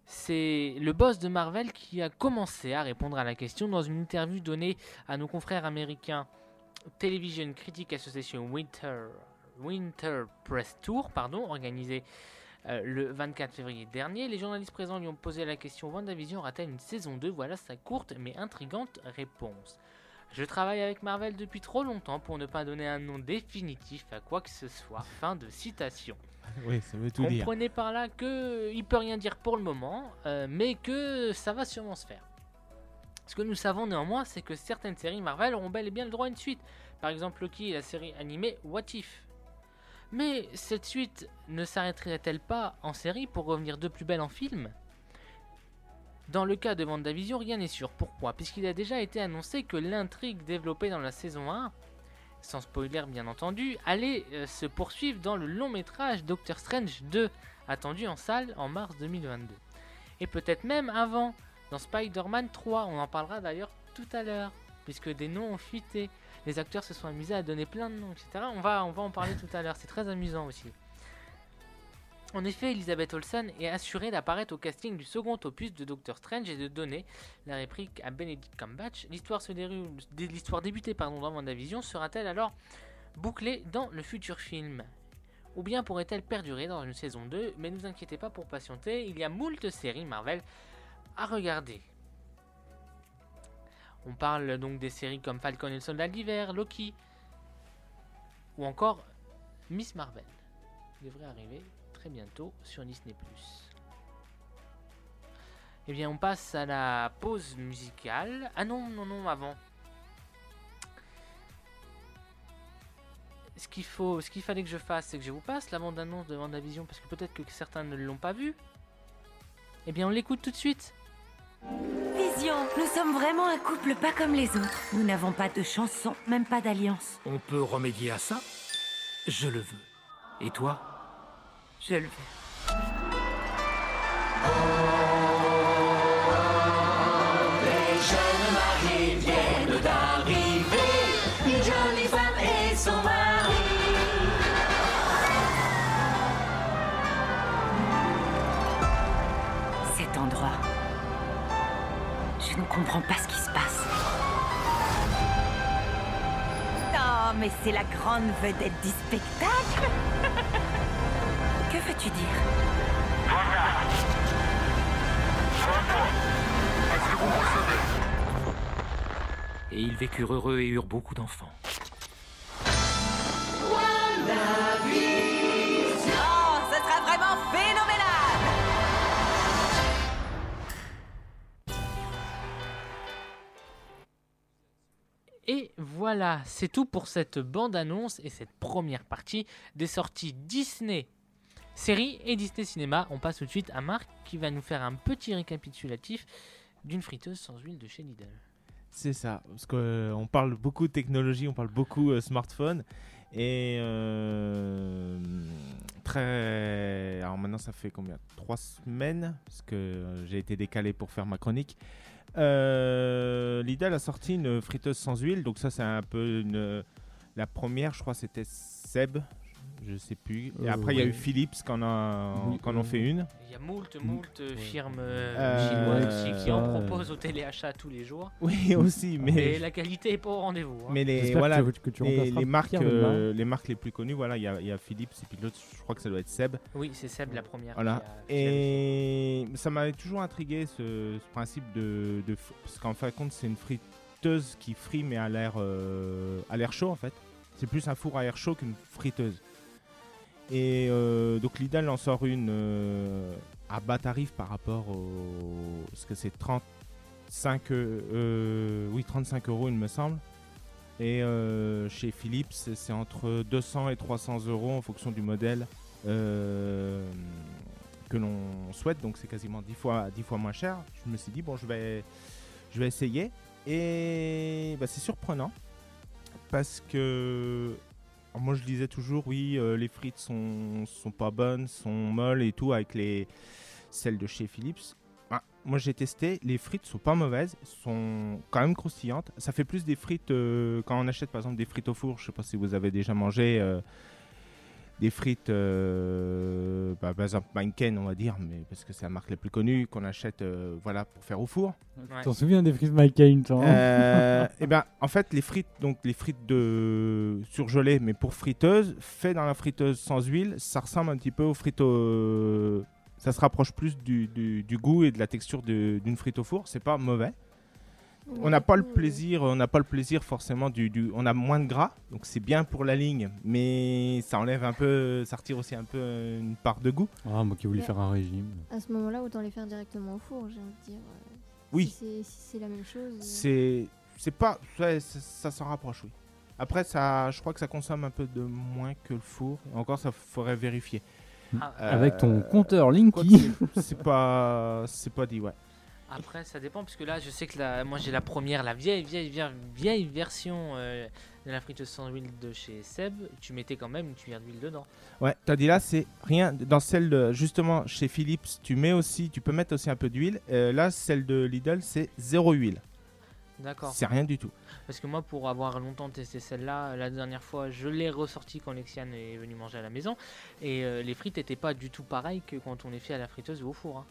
C'est le boss de Marvel qui a commencé à répondre à la question dans une interview donnée à nos confrères américains Television Critic Association Winter, Press Tour, pardon, organisé euh, le 24 février dernier. Les journalistes présents lui ont posé la question WandaVision aura-t-elle une saison 2 Voilà sa courte mais intrigante réponse. Je travaille avec Marvel depuis trop longtemps pour ne pas donner un nom définitif à quoi que ce soit. Fin de citation. Oui, ça veut tout dire. Comprenez par là que il peut rien dire pour le moment, euh, mais que ça va sûrement se faire. Ce que nous savons néanmoins, c'est que certaines séries Marvel auront bel et bien le droit à une suite. Par exemple, Loki et la série animée What If. Mais cette suite ne s'arrêterait-elle pas en série pour revenir de plus belle en film? Dans le cas de WandaVision, rien n'est sûr. Pourquoi? Puisqu'il a déjà été annoncé que l'intrigue développée dans la saison 1, sans spoiler bien entendu, allait euh, se poursuivre dans le long métrage Doctor Strange 2, attendu en salle en mars 2022. Et peut-être même avant, dans Spider-Man 3, on en parlera d'ailleurs tout à l'heure, puisque des noms ont fuité. Les acteurs se sont amusés à donner plein de noms, etc. On va, on va en parler tout à l'heure, c'est très amusant aussi. En effet, Elizabeth Olsen est assurée d'apparaître au casting du second opus de Doctor Strange et de donner la réplique à Benedict Cumberbatch. L'histoire débutée dans WandaVision sera-t-elle alors bouclée dans le futur film? Ou bien pourrait-elle perdurer dans une saison 2 Mais ne vous inquiétez pas pour patienter, il y a moult séries Marvel à regarder. On parle donc des séries comme Falcon et le Soldat d'hiver, Loki, ou encore Miss Marvel. qui devrait arriver très bientôt sur Disney+. Eh bien, on passe à la pause musicale. Ah non, non, non, avant. Ce qu'il faut, ce qu'il fallait que je fasse, c'est que je vous passe la bande-annonce de WandaVision, parce que peut-être que certains ne l'ont pas vue. Eh bien, on l'écoute tout de suite. Vision, nous sommes vraiment un couple pas comme les autres. Nous n'avons pas de chanson, même pas d'alliance. On peut remédier à ça? Je le veux. Et toi? Je le veux. Les jeunes mariés viennent d'arriver, une jolie femme et son mari. Cet endroit. Je ne comprends pas ce qui se passe. Non, mais c'est la grande vedette du spectacle. que veux-tu dire Et ils vécurent heureux et eurent beaucoup d'enfants. Oh, ce sera vraiment phénoménal! Et voilà, c'est tout pour cette bande-annonce et cette première partie des sorties Disney séries et Disney Cinéma. On passe tout de suite à Marc qui va nous faire un petit récapitulatif d'une friteuse sans huile de chez Lidl. C'est ça, parce qu'on parle beaucoup de technologie, on parle beaucoup euh, smartphone. Et euh, très. Alors maintenant, ça fait combien? Trois semaines, parce que euh, j'ai été décalé pour faire ma chronique. Euh, Lidl a sorti une friteuse sans huile, donc ça, c'est un peu une. La première, je crois, c'était Seb, je sais plus. Et Euh, après, il y a eu Philips qui en, a, Oui, qui en ont euh, fait une. Il y a moult, moult firmes euh, Euh, chinoises qui, qui en proposent au téléachat tous les jours. Oui, aussi, mais. Et la qualité est pas au rendez-vous. hein. Mais les, J'espère voilà, que tu- que tu les, remplaceras les marques, euh, les marques les plus connues, voilà, il y a, il y a Philips et puis l'autre, je crois que ça doit être Seb. Oui, c'est Seb la première. Voilà. a- Et ça m'avait toujours intrigué ce, ce principe de, parce qu'en fin de compte, c'est une friteuse qui frit mais à l'air euh, à l'air chaud en fait. C'est plus un four à air chaud qu'une friteuse. Et euh, donc Lidl en sort une euh, à bas tarif par rapport au parce que c'est 35 euh, oui 35 euros il me semble. Et chez Philips, c'est entre 200 et 300 euros en fonction du modèle que l'on souhaite. Donc c'est quasiment 10 fois, 10 fois moins cher. Je me suis dit, bon, je vais, je vais essayer. Et bah, c'est surprenant parce que moi je disais toujours, oui, euh, les frites sont, sont pas bonnes, sont molles et tout avec les celles de chez Philips. Ah, moi j'ai testé, les frites sont pas mauvaises, sont quand même croustillantes. Ça fait plus des frites euh, quand on achète par exemple des frites au four. Je sais pas si vous avez déjà mangé euh, des frites, euh, bah, par exemple Meinken on va dire, mais parce que c'est la marque la plus connue qu'on achète, euh, voilà, pour faire au four. Tu t'en souviens des frites Cain, toi hein Euh, eh ben, en fait, les frites, donc les frites de surgelées, mais pour friteuse, fait dans la friteuse sans huile, ça ressemble un petit peu aux frites au... Ça se rapproche plus du, du- du goût et de la texture de- d'une frite au four. C'est pas mauvais. On n'a pas le plaisir, on n'a pas le plaisir forcément du, du- on a moins de gras, donc c'est bien pour la ligne, mais ça enlève un peu, ça retire aussi un peu une part de goût. Ah, moi qui voulais faire un régime. À ce moment-là, autant les faire directement au four, j'ai envie de dire. euh, Oui. Si c'est si c'est la même chose. euh, C'est c'est pas ça, ça s'en rapproche oui. Après ça je crois que ça consomme un peu de moins que le four. Encore ça faudrait vérifier. Ah. Avec ton compteur Linky. c'est- C'est pas c'est pas dit ouais. Après, ça dépend, puisque là, je sais que la, moi j'ai la première, la vieille, vieille, vieille, vieille version euh, de la friteuse sans huile de chez Seb. Tu mettais quand même une cuillère d'huile dedans. Ouais, t'as dit là c'est rien dans celle de, justement chez Philips, tu mets aussi tu peux mettre aussi un peu d'huile. Euh, là celle de Lidl c'est zéro huile. D'accord. C'est rien du tout. Parce que moi, pour avoir longtemps testé celle-là, la dernière fois, je l'ai ressortie quand Lexiane est venue manger à la maison. Et euh, les frites n'étaient pas du tout pareilles que quand on les fait à la friteuse ou au four. hein.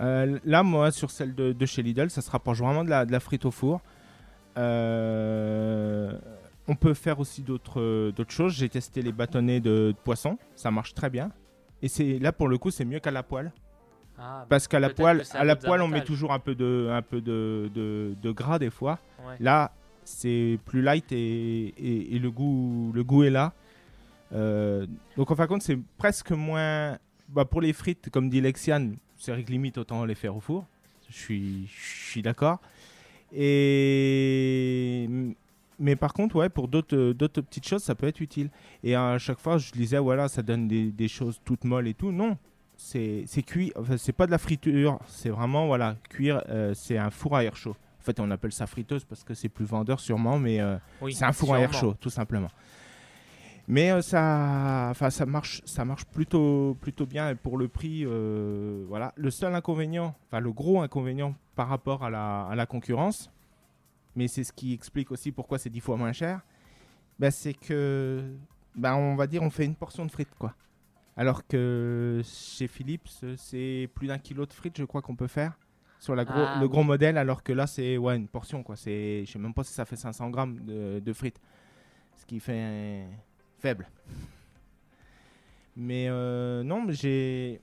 Euh, là, moi, sur celle de, de chez Lidl, ça se rapproche vraiment de la, de la frite au four. Euh, on peut faire aussi d'autres euh, d'autres choses. J'ai testé les bâtonnets de, de poisson, ça marche très bien. Et c'est là pour le coup, c'est mieux qu'à la poêle. Ah, Parce qu'à la poêle, à la poêle, on met toujours un peu de, un peu de, de, de gras des fois. Ouais. Là, c'est plus light et, et- et le goût, le goût est là. Euh, donc en fin de compte, c'est presque moins. Bah, pour les frites, comme dit Lexiane, c'est vrai que limite autant les faire au four. Je suis, je suis d'accord. Et mais par contre, ouais, pour d'autres d'autres petites choses, ça peut être utile. Et à chaque fois, je disais, voilà, ça donne des, des choses toutes molles et tout. Non, c'est c'est cuit. Enfin, c'est pas de la friture. C'est vraiment, voilà, cuire. euh, c'est un four à air chaud. En fait, on appelle ça friteuse parce que c'est plus vendeur sûrement, mais euh, Oui, c'est un four à air chaud, tout simplement. Mais euh, ça, enfin, ça marche, ça marche plutôt, plutôt bien et pour le prix, euh, voilà. Le seul inconvénient, enfin le gros inconvénient par rapport à la, à la concurrence, mais c'est ce qui explique aussi pourquoi c'est dix fois moins cher, bah, c'est que, bah, on va dire, on fait une portion de frites, quoi. Alors que chez Philips, c'est plus d'un kilo de frites, je crois qu'on peut faire sur la gros, Ah, le gros oui. modèle, alors que là, c'est ouais, une portion, quoi. C'est, je sais même pas si ça fait 500 grammes de, de frites, ce qui fait faible. Mais euh, non, mais j'ai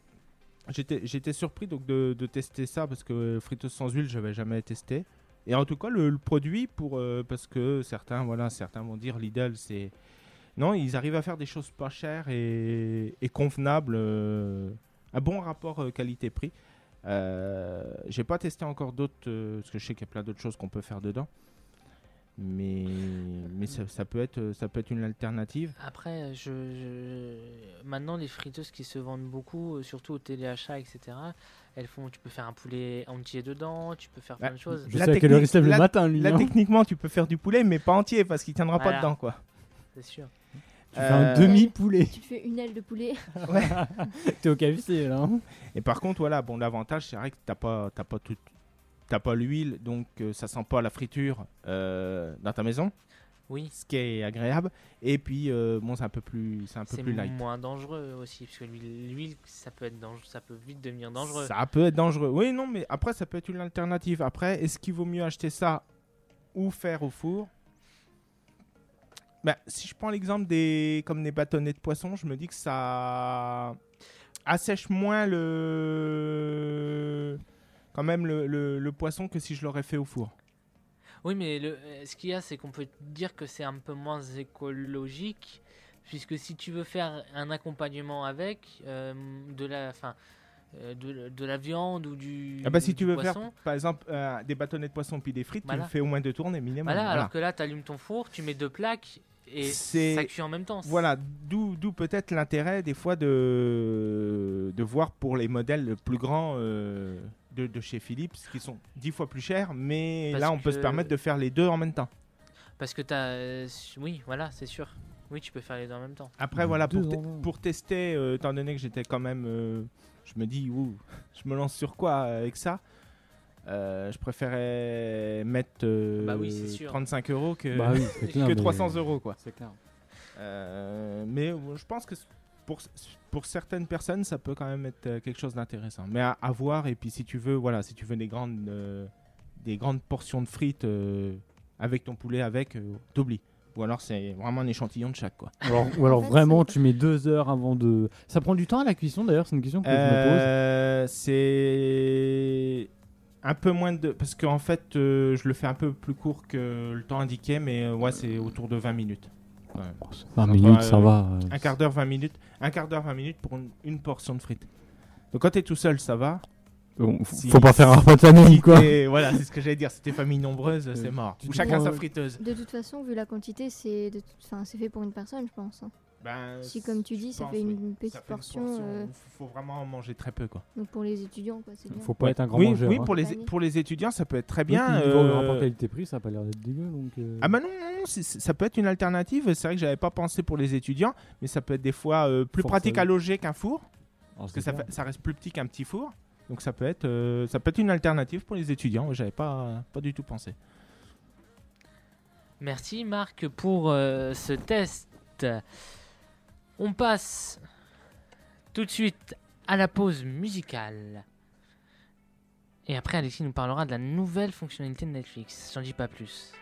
j'étais surpris donc de, de tester ça parce que friteuse sans huile, j'avais jamais testé. Et en tout cas, le, produit pour euh, parce que certains voilà, certains vont dire Lidl, c'est non, ils arrivent à faire des choses pas chères et, et convenables, euh, un bon rapport euh, qualité-prix. Euh, j'ai pas testé encore d'autres euh, parce que je sais qu'il y a plein d'autres choses qu'on peut faire dedans. Mais, mais ça, ça peut être, ça peut être une alternative. Après, je, je- maintenant les friteuses qui se vendent beaucoup, euh, surtout au téléachat, etc. Elles font, tu peux faire un poulet entier dedans, tu peux faire plein Bah, de choses. Je sais à quelle heure il se lève le matin, lui, Là, hein. techniquement, tu peux faire du poulet, mais pas entier parce qu'il tiendra pas dedans, quoi. C'est sûr. Tu fais un demi-poulet. Tu fais une aile de poulet. Ouais. T'es au KFC, là. hein. Et par contre, voilà, bon, l'avantage, c'est vrai que t'as pas, t'as pas tout, t'as pas l'huile, donc euh, ça sent pas la friture euh, dans ta maison. Oui. Ce qui est agréable. Et puis, euh, bon, c'est un peu plus, c'est un peu plus light. moins dangereux aussi, parce que l'huile, l'huile, ça peut être dangereux, ça peut vite devenir dangereux. Ça peut être dangereux. Oui, non, mais après, ça peut être une alternative. Après, est-ce qu'il vaut mieux acheter ça ou faire au four? Ben, Si je prends l'exemple des comme des bâtonnets de poisson, je me dis que ça assèche moins le quand même le, le- le poisson que si je l'aurais fait au four. Oui, mais le, ce qu'il y a, c'est qu'on peut dire que c'est un peu moins écologique, puisque si tu veux faire un accompagnement avec, euh, de la, fin, euh, de, de la viande ou du. Ah bah si du tu veux poisson. faire par exemple euh, des bâtonnets de poisson puis des frites, Voilà. tu fais au moins deux tournées minimum. Voilà, Voilà. alors que là, tu allumes ton four, tu mets deux plaques et ça cuit en même temps. Voilà, d'où d'où peut-être l'intérêt des fois de, de voir pour les modèles plus grands euh, de, de chez Philips qui sont dix fois plus chers, mais Parce là on peut se permettre de faire les deux en même temps. Parce que tu as. Oui, voilà, c'est sûr. Oui, tu peux faire les deux en même temps. Après voilà, pour, te- pour tester, euh, étant donné que j'étais quand même, euh, je me dis, ouh, je me lance sur quoi avec ça Euh, je préférais mettre euh, Bah oui, c'est sûr. 35 euros que, Bah oui, c'est clair, que mais- 300 euros quoi. C'est clair. Euh, mais euh, je pense que pour, pour certaines personnes, ça peut quand même être euh, quelque chose d'intéressant. Mais à, à voir, et puis si tu veux, voilà, si tu veux des grandes, euh, des grandes portions de frites euh, avec ton poulet avec, euh, t'oublies. Ou alors c'est vraiment un échantillon de chaque quoi. Alors, ou alors vraiment, tu mets deux heures avant de. Ça prend du temps à la cuisson d'ailleurs, c'est une question que je me pose. C'est un peu moins de parce qu'en fait euh, je le fais un peu plus court que le temps indiqué mais euh, ouais c'est autour de 20 minutes quand même. 20 Donc, minutes, ça va, euh. un quart d'heure 20 minutes un quart d'heure 20 minutes pour une, une portion de frites donc quand t'es tout seul ça va Bon, faut pas faire un repas de famille, si quoi. voilà c'est ce que j'allais dire si t'es famille nombreuse c'est mort ou chacun sa euh, friteuse De toute façon, vu la quantité, c'est de toute- enfin, c'est fait pour une personne, je pense. hein. Ben, si, comme tu dis, ça pense, fait oui. une petite Ça fait une portion, portion, euh, faut vraiment en manger très peu quoi donc pour les étudiants, quoi, c'est bien. Faut pas être un grand oui, mangeur. Oui, hein. pour les, pour les étudiants, ça peut être très bien. Oui, euh, rapport qualité-prix, ça a pas l'air d'être dégueu. Donc, euh, Ah bah non, ça peut être une alternative. C'est vrai que j'avais pas pensé pour les étudiants, mais ça peut être des fois euh, plus Force pratique à loger qu'un four. parce que ça, fait- ça reste plus petit qu'un petit four. Donc ça peut être, euh, ça peut être une alternative pour les étudiants. J'avais pas, pas du tout pensé. Merci Marc pour euh, ce test. On passe tout de suite à la pause musicale. Et après, Alexis nous parlera de la nouvelle fonctionnalité de Netflix. J'en dis pas plus.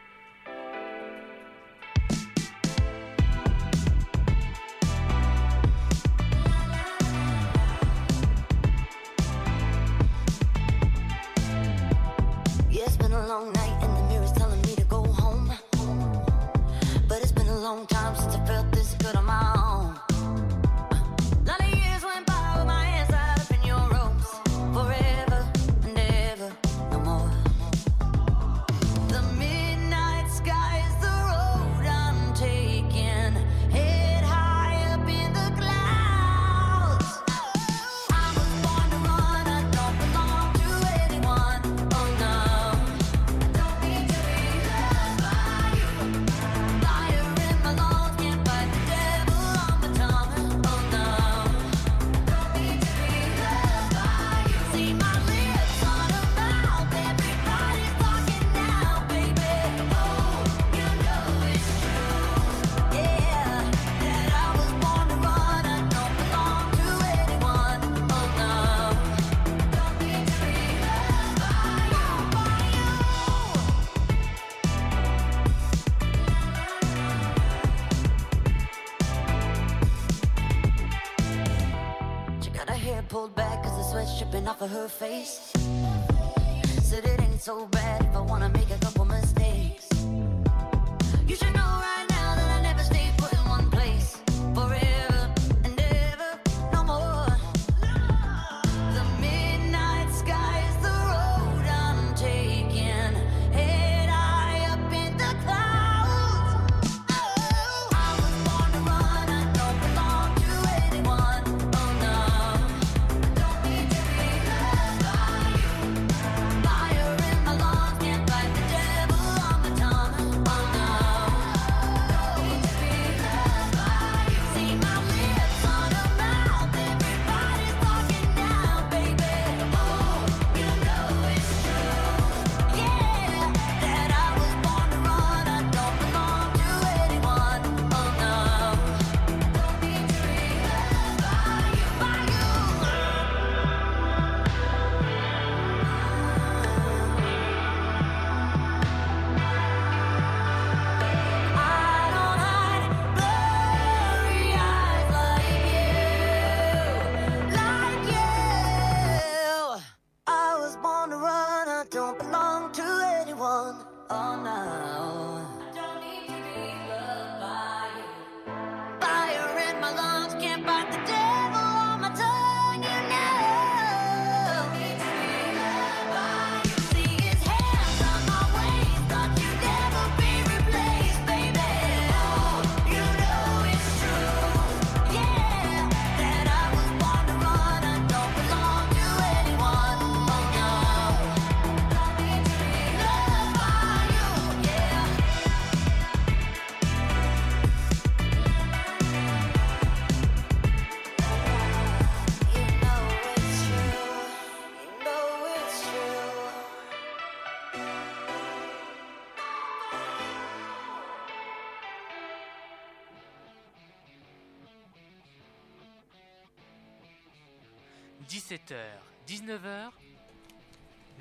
19h,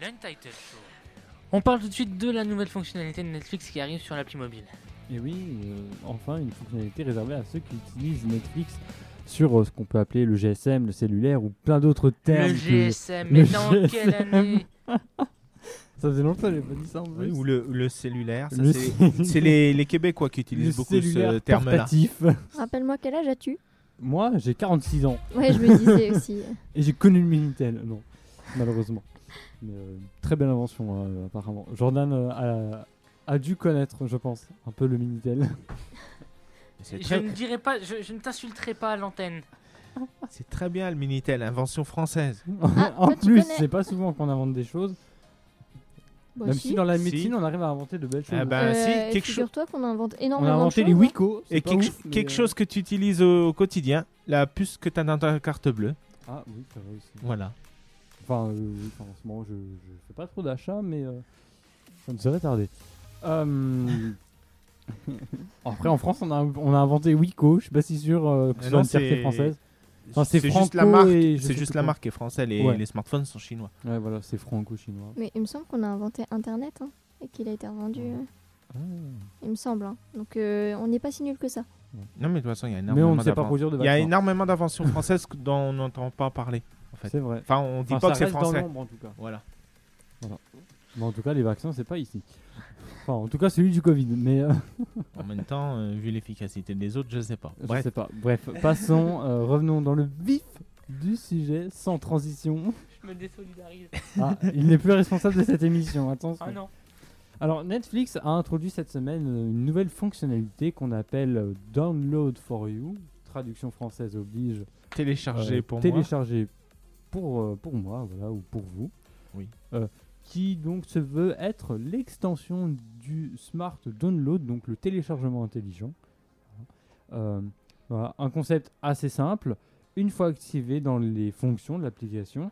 l'Untitled Show. On parle tout de suite de la nouvelle fonctionnalité de Netflix qui arrive sur l'appli mobile. Et oui, euh, enfin une fonctionnalité réservée à ceux qui utilisent Netflix sur euh, ce qu'on peut appeler le GSM, le cellulaire ou plein d'autres termes. Le que- GSM, mais dans quelle GSM. année? Ça faisait longtemps que j'avais pas dit ça en Oui, plus. ou le, le cellulaire. Le c'est les, les Québécois qui utilisent Le beaucoup ce terme-là. Rappelle-moi quel âge as-tu? Moi, j'ai 46 ans. Ouais, je me disais aussi. Et j'ai connu le Minitel. Non, malheureusement. Mais, euh, très belle invention, hein, apparemment. Jordan euh, a, a dû connaître, je pense, un peu le Minitel. Je très, ne dirai pas, je, je ne t'insulterai pas à l'antenne. c'est très bien le Minitel, invention française. Ah, en toi, plus, connais. c'est pas souvent qu'on invente des choses. Bah, Même si. si dans la Si. médecine, on arrive à inventer de belles choses. Ah bah, Euh, si, quelque chose. Figure-toi qu'on invente on énormément a inventé de les choses, hein. Wiko. c'est Et quelque, ouf, mais, quelque euh, chose que tu utilises au quotidien, la puce que tu as dans ta carte bleue. Ah oui, c'est vrai aussi. Voilà. Enfin, euh, oui, enfin, en ce moment, je, je fais pas trop d'achats, mais euh, ça ne serait tardé. Euh, Après, en France, on a, on a inventé Wiko. Je suis pas si sûr euh, que ce Euh, soit une fierté c'est- française. Enfin, c'est juste la franco marque. et je C'est juste la quoi. marque qui est française. Les, Ouais. les smartphones sont chinois. Ouais, voilà, c'est franco-chinois. Mais il me semble qu'on a inventé Internet hein, et qu'il a été revendu. euh, Ah. Il me semble. hein. Donc euh, on n'est pas si nul que ça. Non, mais de toute façon, il y a Mais énormément on ne sait pas d'inven- produire de Il y a vaccins. énormément d'inventions françaises que- dont on n'entend pas parler. En fait. C'est vrai. Enfin, on dit Enfin, pas ça que c'est dans français. l'ombre, en tout cas. Voilà. Voilà. Mais en tout cas, les vaccins, c'est pas ici. Enfin, en tout cas, celui du Covid. Mais euh, En même temps, euh, vu l'efficacité des autres, je sais pas. je Bref. sais pas. Bref, passons. euh, revenons dans le vif du sujet, sans transition. Je me désolidarise. Ah, il n'est plus responsable de cette émission. Attention. Ah non. Alors, Netflix a introduit cette semaine une nouvelle fonctionnalité qu'on appelle Download for You. Traduction française oblige. Télécharger euh, pour moi. télécharger pour, euh, pour moi, voilà, ou pour vous. Oui. Euh, qui donc se veut être l'extension du Smart Download, donc le téléchargement intelligent. Euh, voilà, un concept assez simple. Une fois activé dans les fonctions de l'application,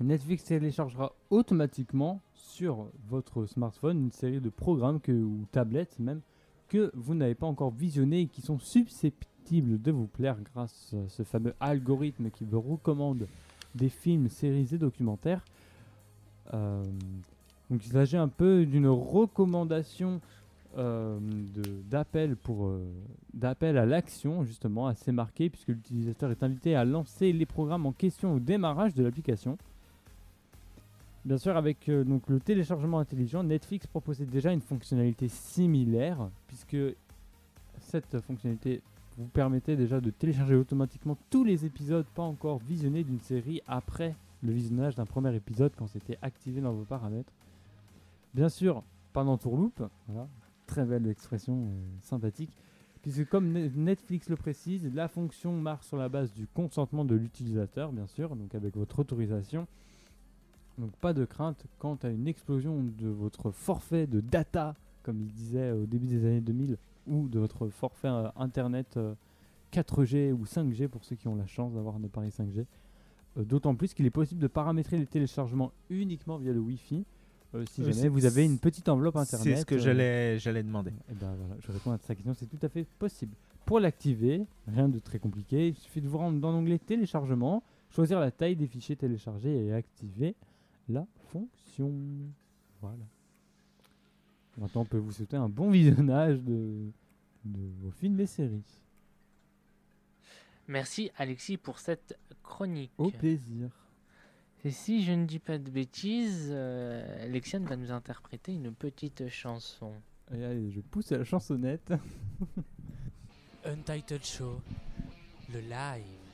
Netflix téléchargera automatiquement sur votre smartphone une série de programmes que, ou tablettes même que vous n'avez pas encore visionnés et qui sont susceptibles de vous plaire grâce à ce fameux algorithme qui vous recommande des films, séries et documentaires. Euh, donc il s'agit un peu d'une recommandation euh, d'appel pour euh, d'appel à l'action justement assez marqué puisque l'utilisateur est invité à lancer les programmes en question au démarrage de l'application. Bien sûr, avec euh, donc le téléchargement intelligent, Netflix proposait déjà une fonctionnalité similaire, puisque cette fonctionnalité vous permettait déjà de télécharger automatiquement tous les épisodes pas encore visionnés d'une série après le visionnage d'un premier épisode quand c'était activé dans vos paramètres. Bien sûr, pas d'entourloupe, voilà, très belle expression euh, sympathique, puisque comme Ne- Netflix le précise, la fonction marche sur la base du consentement de l'utilisateur, bien sûr, donc avec votre autorisation. Donc pas de crainte quant à une explosion de votre forfait de data, comme il disait au début des années 2000, ou de votre forfait euh, internet euh, 4G ou 5G pour ceux qui ont la chance d'avoir un appareil 5G. Euh, D'autant plus qu'il est possible de paramétrer les téléchargements uniquement via le Wi-Fi. euh, si Euh, jamais c'est- vous avez une petite enveloppe c'est internet. ce que euh, j'allais- j'allais demander. ben voilà, je réponds à ta question, c'est tout à fait possible. Pour l'activer, rien de très compliqué, il suffit de vous rendre dans l'onglet téléchargement, choisir la taille des fichiers téléchargés et activer la fonction. Voilà. Maintenant, on peut vous souhaiter un bon visionnage de, de vos films et séries. Merci Alexis pour cette chronique. Au plaisir. Et si je ne dis pas de bêtises, euh, Lexiane va nous interpréter une petite chanson. Allez, je pousse à la chansonnette. Untitled Show, le live.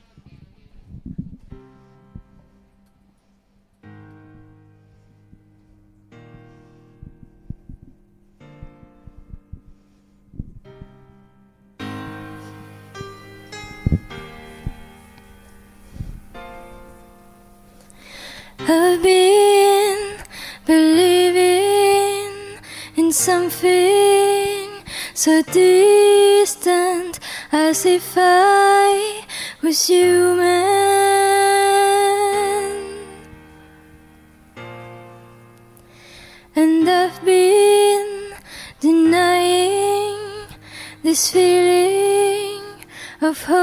I've been believing in something so distant as if I was human. And I've been denying this feeling of hopelessness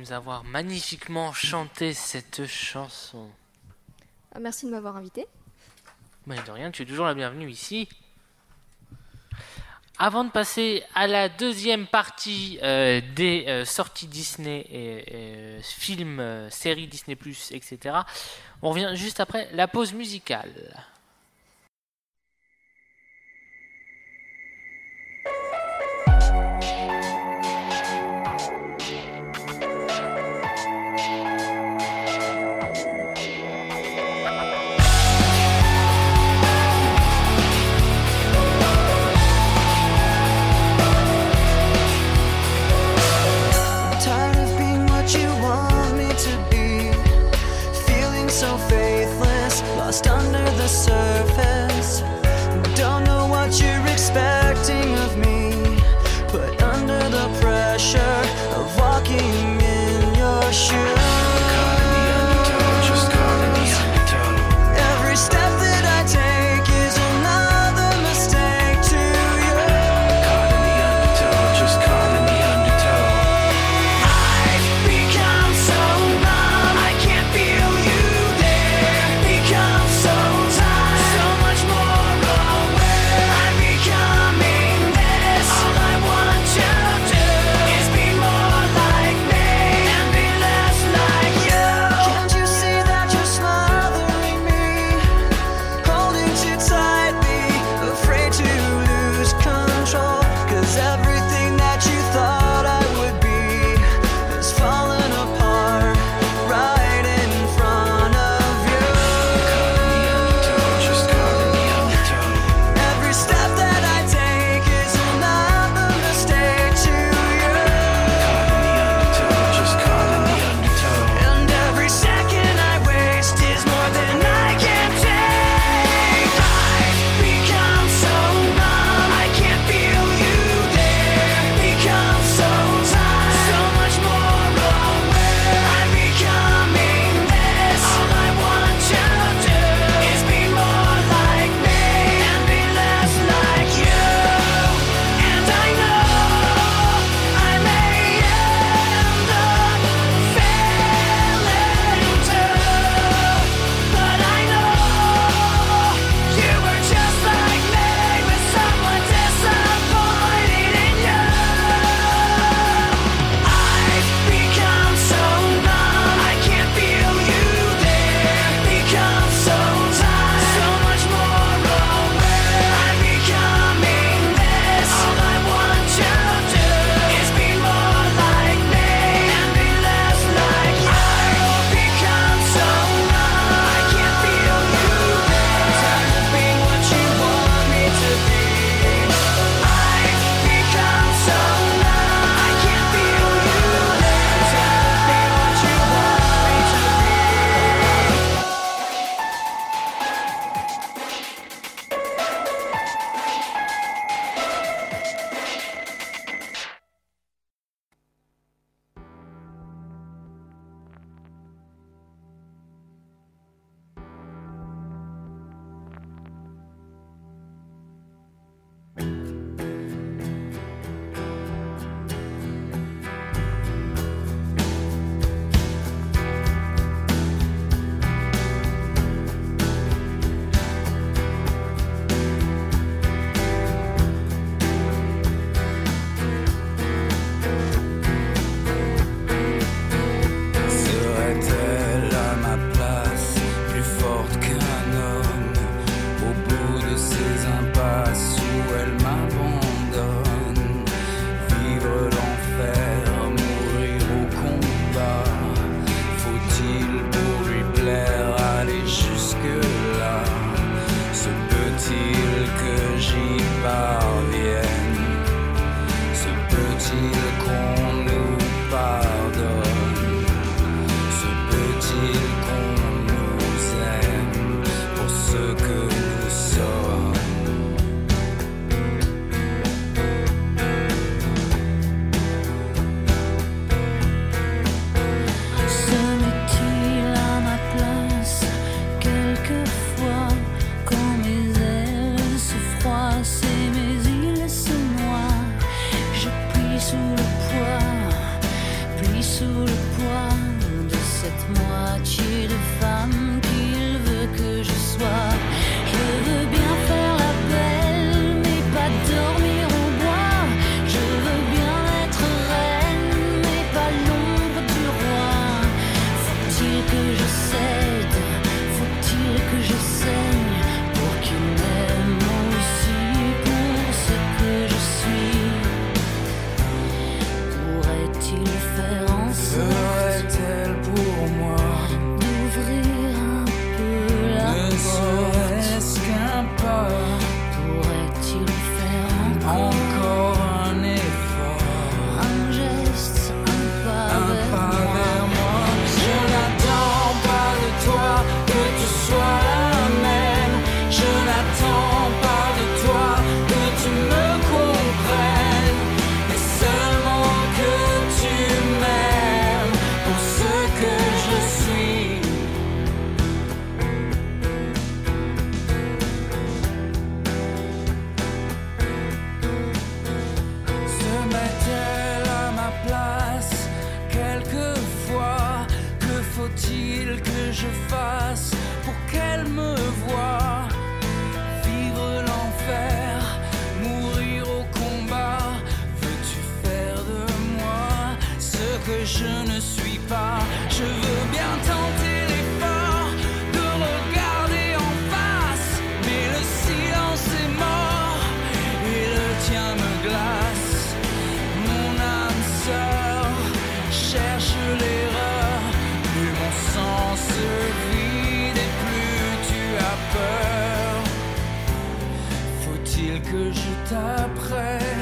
nous avoir magnifiquement chanté cette chanson. Ah, merci de m'avoir invité. Mais de rien, tu es toujours la bienvenue ici. Avant de passer à la deuxième partie euh, des euh, sorties Disney et, euh, films, séries Disney, etc., on revient juste après la pause musicale.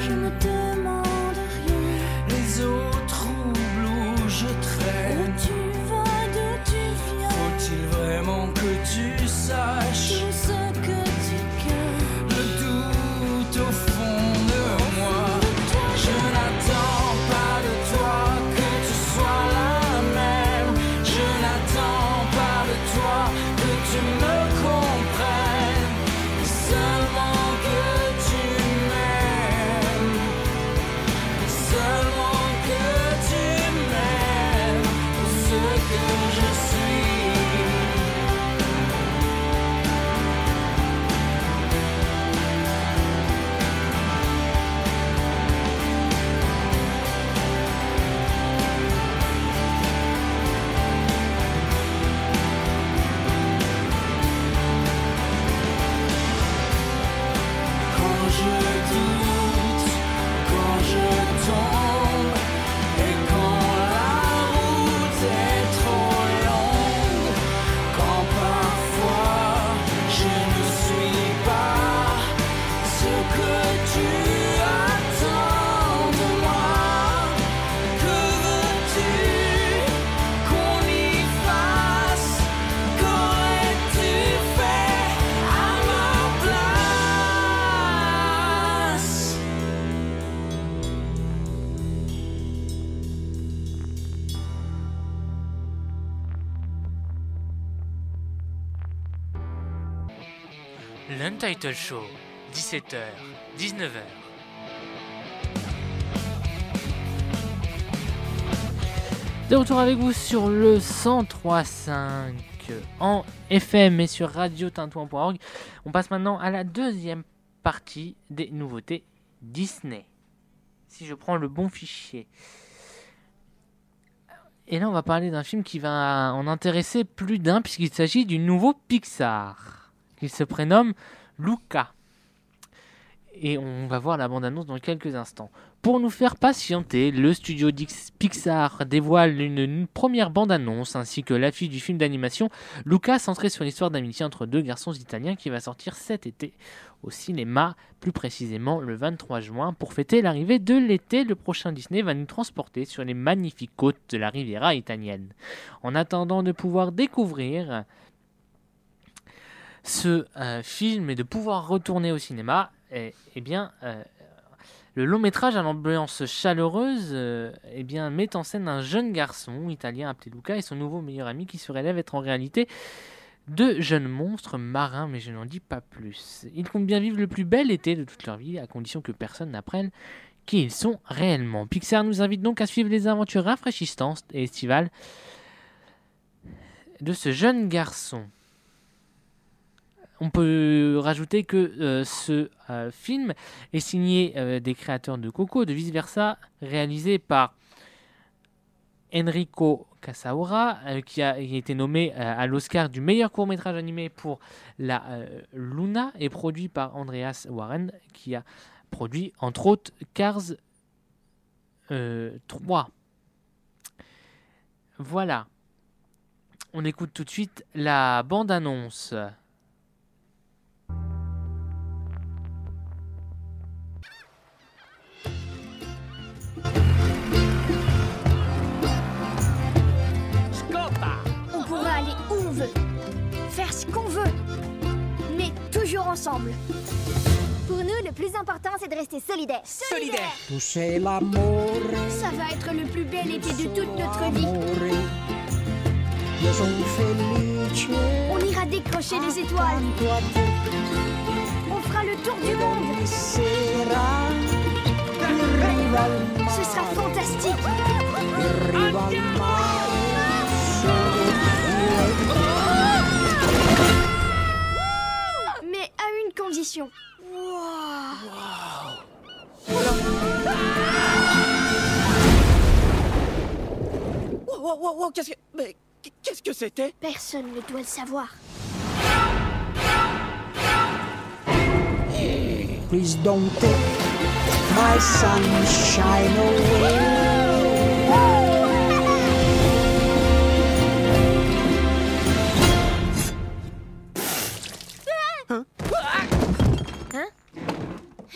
Je ne te Title Show, 17h, 19h. De retour avec vous sur le 103.5 en FM et sur radiotintouin.org. On passe maintenant à la deuxième partie des nouveautés Disney. Si je prends le bon fichier. Et là, on va parler d'un film qui va en intéresser plus d'un puisqu'il s'agit du nouveau Pixar, qui se prénomme Luca. Et on va voir la bande-annonce dans quelques instants. Pour nous faire patienter, le studio Pixar dévoile une, première bande-annonce ainsi que l'affiche du film d'animation Luca, centré sur l'histoire d'amitié entre deux garçons italiens qui va sortir cet été au cinéma, plus précisément le 23 juin. Pour fêter l'arrivée de l'été, le prochain Disney va nous transporter sur les magnifiques côtes de la Riviera italienne. En attendant de pouvoir découvrir ce euh, film et de pouvoir retourner au cinéma, eh, eh bien, euh, le long métrage à l'ambiance chaleureuse euh, eh bien, met en scène un jeune garçon italien appelé Luca et son nouveau meilleur ami qui se révèlent être en réalité deux jeunes monstres marins, mais je n'en dis pas plus. Ils comptent bien vivre le plus bel été de toute leur vie, à condition que personne n'apprenne qui ils sont réellement. Pixar nous invite donc à suivre les aventures rafraîchissantes et estivales de ce jeune garçon. On peut rajouter que euh, ce euh, film est signé euh, des créateurs de Coco, de Vice Versa, réalisé par Enrico Casaura, qui a, été nommé à l'Oscar du meilleur court-métrage animé pour la Luna, et produit par Andreas Warren, qui a produit entre autres Cars euh, 3. Voilà. On écoute tout de suite la bande-annonce. Ensemble. Pour nous, le plus important, c'est de rester solidaires. Solidaires. Toucher l'amour. Ça va être le plus bel été de toute notre vie. On ira décrocher les étoiles. On fera le tour du monde. Ce sera fantastique. Wow, wow, wow, qu'est-ce que. Mais qu'est-ce que c'était? Personne ne doit le savoir. Please don't take my sunshine away.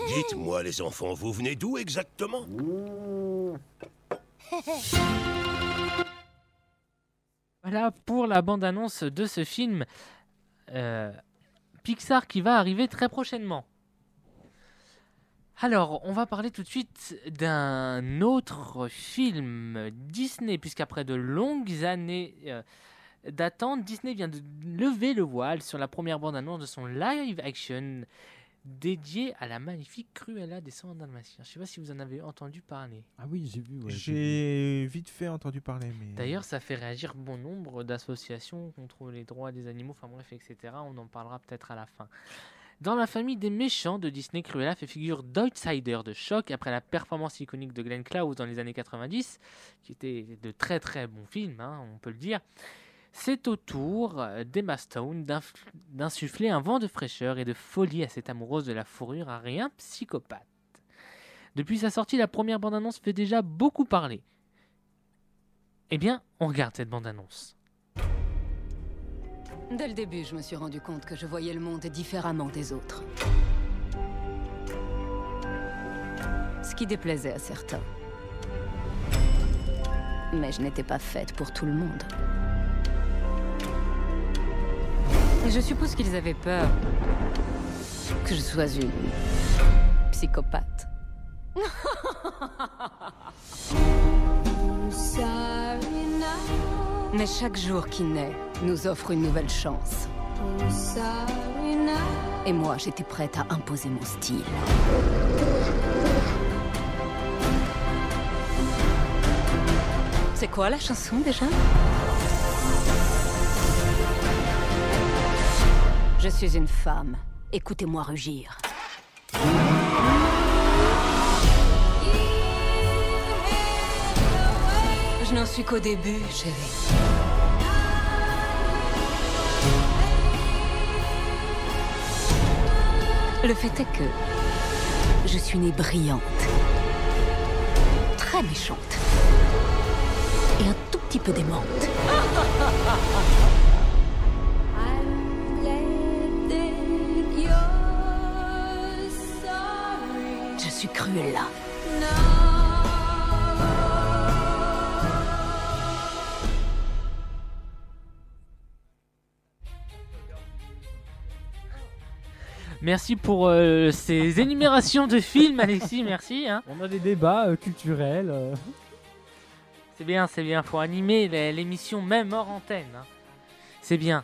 Dites-moi, les enfants, vous venez d'où exactement Voilà pour la bande-annonce de ce film euh, Pixar qui va arriver très prochainement. Alors, on va parler tout de suite d'un autre film Disney, puisqu'après de longues années euh, d'attente, Disney vient de lever le voile sur la première bande-annonce de son live action dédié à la magnifique Cruella des 100 Dalmatiens. Je ne sais pas si vous en avez entendu parler. Ah oui, j'ai vu. ouais, j'ai vite fait entendu parler, mais. D'ailleurs, ça fait réagir bon nombre d'associations contre les droits des animaux, enfin bref, etc. On en parlera peut-être à la fin. Dans la famille des méchants de Disney, Cruella fait figure d'outsider de choc après la performance iconique de Glenn Close dans les années 90, qui était de très très bons films, hein, on peut le dire. C'est au tour euh, d'Emma Stone d'insuffler un vent de fraîcheur et de folie à cette amoureuse de la fourrure à rien psychopathe. Depuis sa sortie, la première bande-annonce fait déjà beaucoup parler. Eh bien, on regarde cette bande-annonce. Dès le début, je me suis rendu compte que je voyais le monde différemment des autres. Ce qui déplaisait à certains. Mais je n'étais pas faite pour tout le monde. Et je suppose qu'ils avaient peur que je sois une psychopathe. Mais chaque jour qui naît nous offre une nouvelle chance. Et moi, j'étais prête à imposer mon style. C'est quoi la chanson déjà? Je suis une femme. Écoutez-moi rugir. Je n'en suis qu'au début, chérie. Le fait est que je suis née brillante. très méchante. Et un tout petit peu démente. Cruella. Merci pour euh, ces énumérations de films, Alexis, merci. hein. On a des débats euh, culturels. euh. C'est bien, c'est bien. Faut animer l'é- l'émission même hors antenne. hein. C'est bien.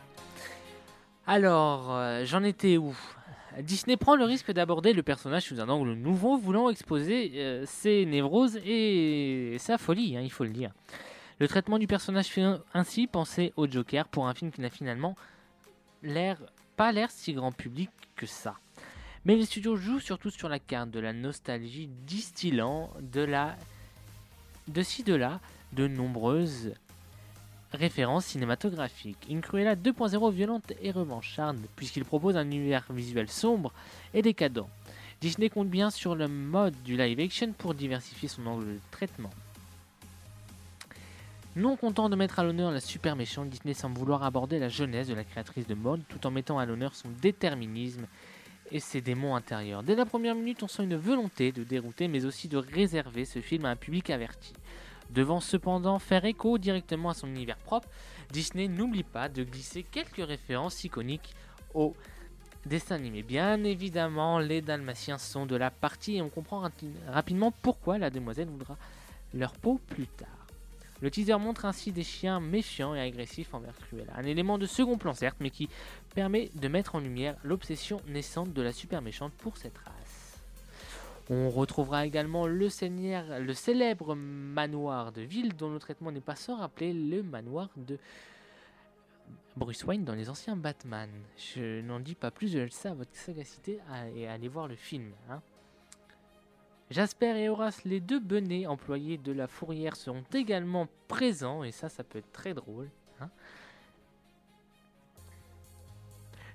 Alors, euh, j'en étais où? Disney prend le risque d'aborder le personnage sous un angle nouveau, voulant exposer euh, ses névroses et sa folie, hein, il faut le dire. Le traitement du personnage fait ainsi penser au Joker pour un film qui n'a finalement pas l'air si grand public que ça. Mais les studios jouent surtout sur la carte de la nostalgie distillant de la de ci de là de nombreuses références cinématographiques. Une Cruella 2.0 violente et revancharde, puisqu'il propose un univers visuel sombre et décadent. Disney compte bien sur le mode du live action pour diversifier son angle de traitement. Non content de mettre à l'honneur la super méchante, Disney semble vouloir aborder la jeunesse de la créatrice de mode tout en mettant à l'honneur son déterminisme et ses démons intérieurs. Dès la première minute, on sent une volonté de dérouter mais aussi de réserver ce film à un public averti. Devant cependant faire écho directement à son univers propre, Disney n'oublie pas de glisser quelques références iconiques au dessin animé. Bien évidemment, les Dalmatiens sont de la partie et on comprend rapi- rapidement pourquoi la demoiselle voudra leur peau plus tard. Le teaser montre ainsi des chiens méfiants et agressifs envers Cruella. Un élément de second plan certes, mais qui permet de mettre en lumière l'obsession naissante de la super méchante pour cette race. On retrouvera également le, célèbre manoir de ville dont le traitement n'est pas sans rappeler le manoir de Bruce Wayne dans les anciens Batman. Je n'en dis pas plus, je laisse à votre sagacité et allez voir le film. hein. Jasper et Horace, les deux benets employés de la fourrière, seront également présents, et ça, ça peut être très drôle. hein.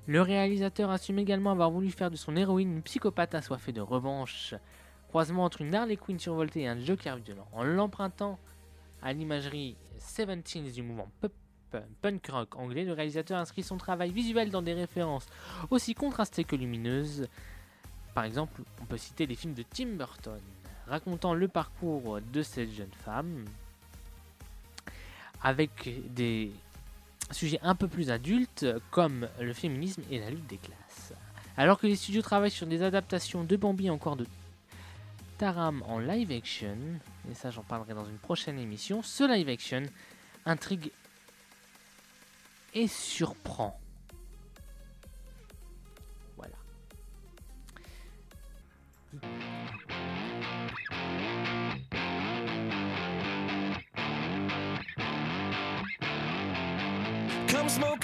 Le réalisateur assume également avoir voulu faire de son héroïne une psychopathe assoiffée de revanche, croisement entre une Harley Quinn survoltée et un Joker violent. En l'empruntant à l'imagerie 17 du mouvement punk rock anglais, le réalisateur inscrit son travail visuel dans des références aussi contrastées que lumineuses. Par exemple, on peut citer les films de Tim Burton, racontant le parcours de cette jeune femme, avec des sujets un peu plus adultes comme le féminisme et la lutte des classes. Alors que les studios travaillent sur des adaptations de Bambi encore de Taram en live action, et ça j'en parlerai dans une prochaine émission, ce live action intrigue et surprend. Smoke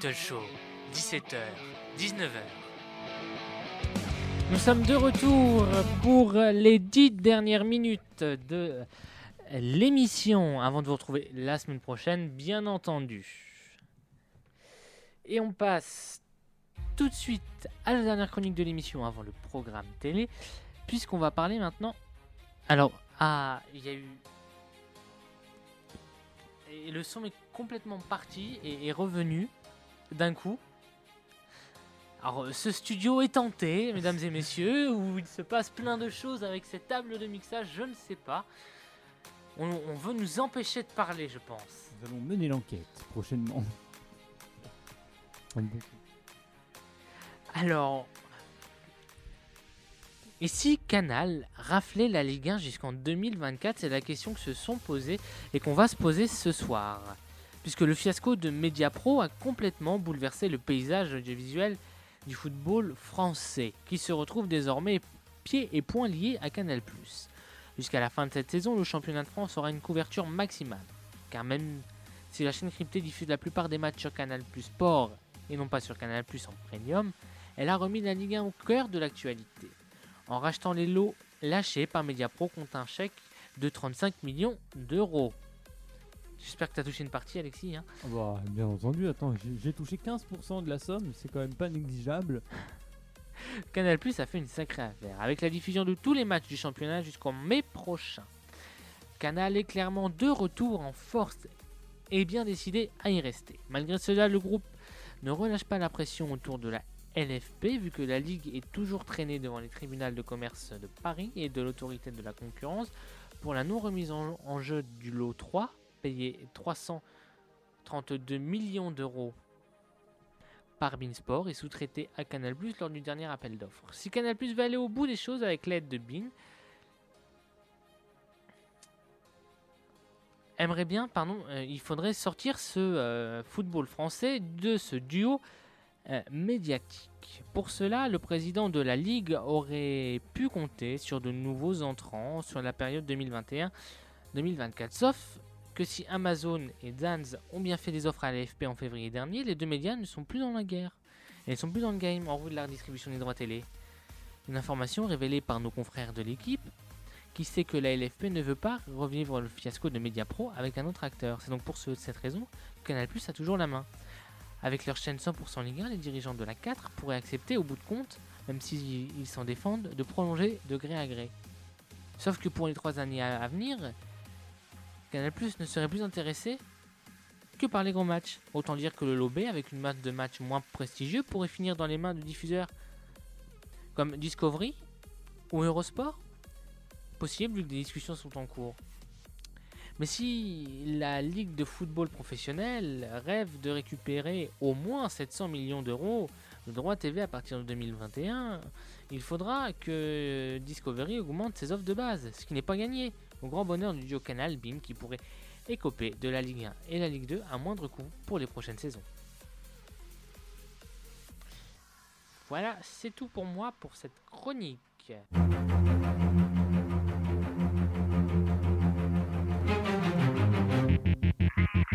Show, 17h, 19h. Nous sommes de retour pour les dix dernières minutes de l'émission avant de vous retrouver la semaine prochaine, bien entendu. Et on passe tout de suite à la dernière chronique de l'émission avant le programme télé, puisqu'on va parler maintenant. Alors, ah, il y a eu. Et le son est complètement parti et est revenu d'un coup. Alors, euh, ce studio est tenté, mesdames et messieurs, où il se passe plein de choses avec cette table de mixage, je ne sais pas. On, on veut nous empêcher de parler, je pense. Nous allons mener l'enquête prochainement. Alors, et si Canal raflait la Ligue 1 jusqu'en 2024 C'est la question que se sont posées et qu'on va se poser ce soir. Puisque le fiasco de Mediapro a complètement bouleversé le paysage audiovisuel du football français, qui se retrouve désormais pieds et poings liés à Canal+. Jusqu'à la fin de cette saison, le championnat de France aura une couverture maximale. Car même si la chaîne cryptée diffuse la plupart des matchs sur Canal Sport et non pas sur Canal en premium, elle a remis la Ligue 1 au cœur de l'actualité. En rachetant les lots lâchés par Mediapro contre un chèque de 35 millions d'euros. J'espère que tu as touché une partie, Alexis. hein. Ah bah, bien entendu, attends, j'ai- touché 15% de la somme, c'est quand même pas négligeable. Canal Plus a fait une sacrée affaire, avec la diffusion de tous les matchs du championnat jusqu'en mai prochain. Canal est clairement de retour en force et bien décidé à y rester. Malgré cela, le groupe ne relâche pas la pression autour de la LFP, vu que la Ligue est toujours traînée devant les tribunaux de commerce de Paris et de l'autorité de la concurrence pour la non-remise en jeu du lot 3, payé 332 millions d'euros par Beansport et sous-traité à Canal+ lors du dernier appel d'offres. Si Canal+ veut aller au bout des choses avec l'aide de Bean, aimerait bien, pardon, euh, il faudrait sortir ce euh, football français de ce duo euh, médiatique. Pour cela, le président de la Ligue aurait pu compter sur de nouveaux entrants sur la période 2021-2024. Sauf que si Amazon et Danz ont bien fait des offres à l'AFP en février dernier, les deux médias ne sont plus dans la guerre. Et ne sont plus dans le game en vue de la redistribution des droits télé. Une information révélée par nos confrères de l'équipe qui sait que la LFP ne veut pas revivre le fiasco de Mediapro avec un autre acteur. C'est donc pour ce- cette raison que Canal Plus a toujours la main. Avec leur chaîne 100% Ligue 1, les dirigeants de la 4 pourraient accepter au bout de compte, même s'ils ils s'en défendent, de prolonger de gré à gré. Sauf que pour les trois années à venir, Canal Plus ne serait plus intéressé que par les grands matchs. Autant dire que le Lobé, avec une masse de matchs moins prestigieux, pourrait finir dans les mains de diffuseurs comme Discovery ou Eurosport Possible vu que des discussions sont en cours. Mais si la Ligue de football professionnel rêve de récupérer au moins 700 millions d'euros de droits TV à partir de 2021, il faudra que Discovery augmente ses offres de base, ce qui n'est pas gagné, au grand bonheur du duo Canal Bean qui pourrait écoper de la Ligue 1 et la Ligue 2 à moindre coût pour les prochaines saisons. Voilà, c'est tout pour moi pour cette chronique.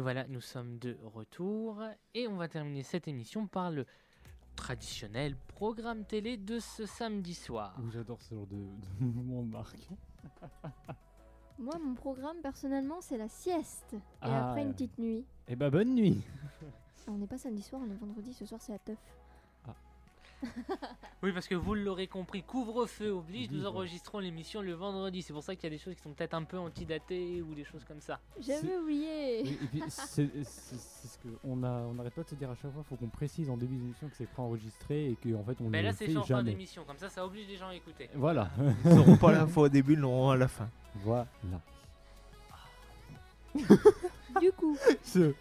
Et voilà, nous sommes de retour et on va terminer cette émission par le traditionnel programme télé de ce samedi soir. J'adore ce genre de, de mouvement, Marc. Moi, mon programme, personnellement, c'est la sieste. Et Ah. après, une petite nuit. Eh bah, bonne nuit. On n'est pas samedi soir, on est vendredi. Ce soir, c'est la teuf. Oui, parce que vous l'aurez compris, couvre-feu oblige, nous enregistrons l'émission le vendredi. C'est pour ça qu'il y a des choses qui sont peut-être un peu antidatées ou des choses comme ça. J'avais oublié. Et, et puis, c'est ce que on a, on n'arrête pas de se dire à chaque fois. Faut qu'on précise en début d'émission que c'est préenregistré et qu'en fait on Mais ne là, le c'est fait en fin jamais. d'émission, comme ça, ça oblige les gens à écouter. Voilà. Ils n'auront pas la fois au début, ils l'auront à la fin. Voilà. Du coup, Ce-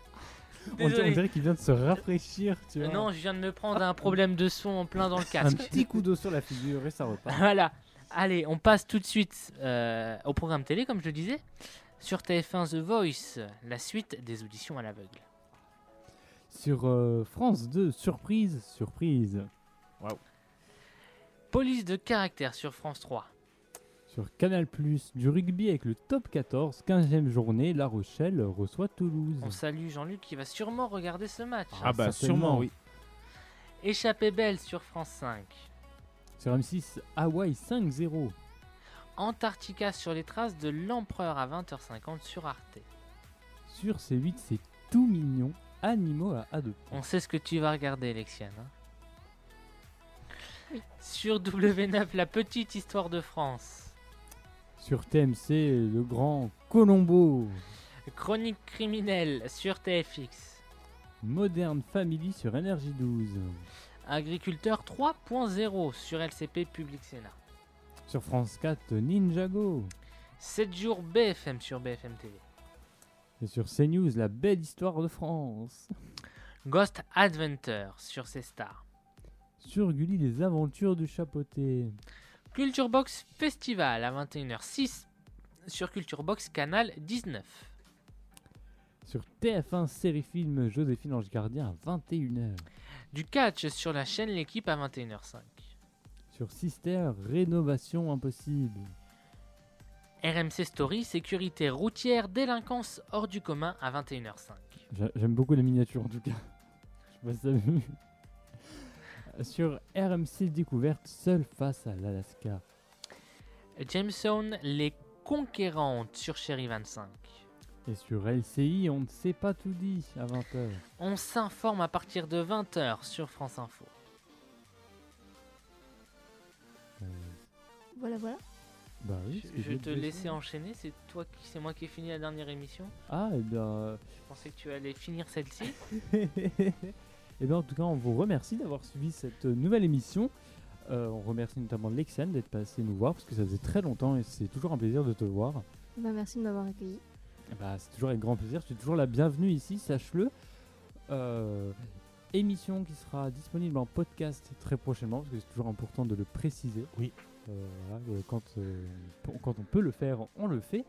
On, dirait- qu'il vient de se rafraîchir, tu vois. non, je viens de me prendre un problème de son en plein dans le Un casque. petit coup d'eau sur la figure et ça repart. Voilà. Allez, on passe tout de suite euh, au programme télé, comme je le disais. Sur TF1 The Voice, la suite des auditions à l'aveugle. Sur euh, France 2, surprise, surprise. Waouh. Police de caractère sur France 3. Sur Canal Plus, du rugby avec le top 14, 15e journée, La Rochelle reçoit Toulouse. On salue Jean-Luc qui va sûrement regarder ce match. Ah bah certainement. sûrement oui. Échappée belle sur France 5. Sur M6, Hawaï 5-0. Antarctica sur les traces de l'empereur à 20h50 sur Arte. Sur C8, c'est tout mignon, animaux à adopter. On sait ce que tu vas regarder, Lexiane. hein. Sur W9, la petite histoire de France. Sur TMC, le grand Colombo. Chronique criminelle sur TFX. Modern Family sur Énergie 12. Agriculteur 3.0 sur LCP Public Sénat. Sur France 4, Ninjago. 7 jours BFM sur BFM TV. Et sur CNews, la belle histoire de France. Ghost Adventure sur C-Star. Sur Gulli, les aventures du chapeauté. Culture Box Festival à 21h06 sur Culture Box Canal 19. Sur TF1 série film Joséphine Ange Gardien à 21h. Du catch sur la chaîne L'équipe à 21h05. Sur Sister, rénovation impossible. RMC Story Sécurité routière délinquance hors du commun à 21h05. J'a- J'aime beaucoup la miniature en tout cas. Je sais pas si. Sur RMC Découverte, seul face à l'Alaska. Jameson Les Conquérantes sur Chéri 25. Et sur LCI, on ne sait pas tout dit à 20h. On s'informe à partir de 20h sur France Info. voilà, voilà. Bah oui, Je, je te laissais enchaîner, c'est toi qui c'est moi qui ai fini la dernière émission. Ah, et bien. euh, Je pensais que tu allais finir celle-ci. et bien en tout cas, on vous remercie d'avoir suivi cette nouvelle émission. Euh, on remercie notamment Lexiane d'être passé nous voir parce que ça faisait très longtemps et c'est toujours un plaisir de te voir. Bah, merci de m'avoir accueilli. Bah, c'est toujours avec grand plaisir. Tu es toujours la bienvenue ici, sache-le. Euh, émission qui sera disponible en podcast très prochainement parce que c'est toujours important de le préciser. Oui. Euh, voilà, quand, euh, quand on peut le faire, on le fait.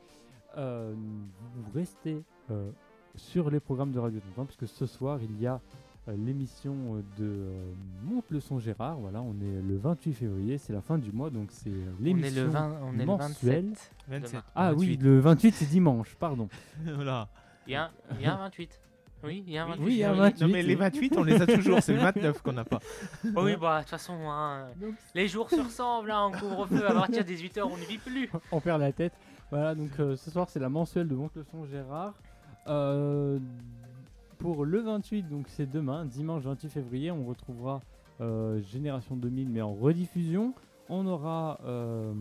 Euh, vous restez euh, sur les programmes de Radio Tonton parce que ce soir il y a l'émission euh, de euh, Monte le son Gérard. Voilà, on est le 28 février, c'est la fin du mois donc c'est On est le l'émission 20 on est le mensuelle. 27. 27. demain. Ah oui, 28. le 28 c'est dimanche, pardon. voilà. Il y a, un- il y a un 28. Oui, il y a un 28. Oui, il y a un oui. 28. Non mais les 28 on les a toujours, c'est le 29 qu'on n'a pas. Oh oui, bah de toute façon, hein, les jours se ressemblent hein, en couvre-feu. À partir des 18h, on ne vit plus. on perd la tête. Voilà, donc euh, ce soir c'est la mensuelle de Monte le son Gérard. Euh, pour le 28, donc c'est demain, dimanche 28 février, on retrouvera euh, Génération 2000 mais en rediffusion. On aura euh,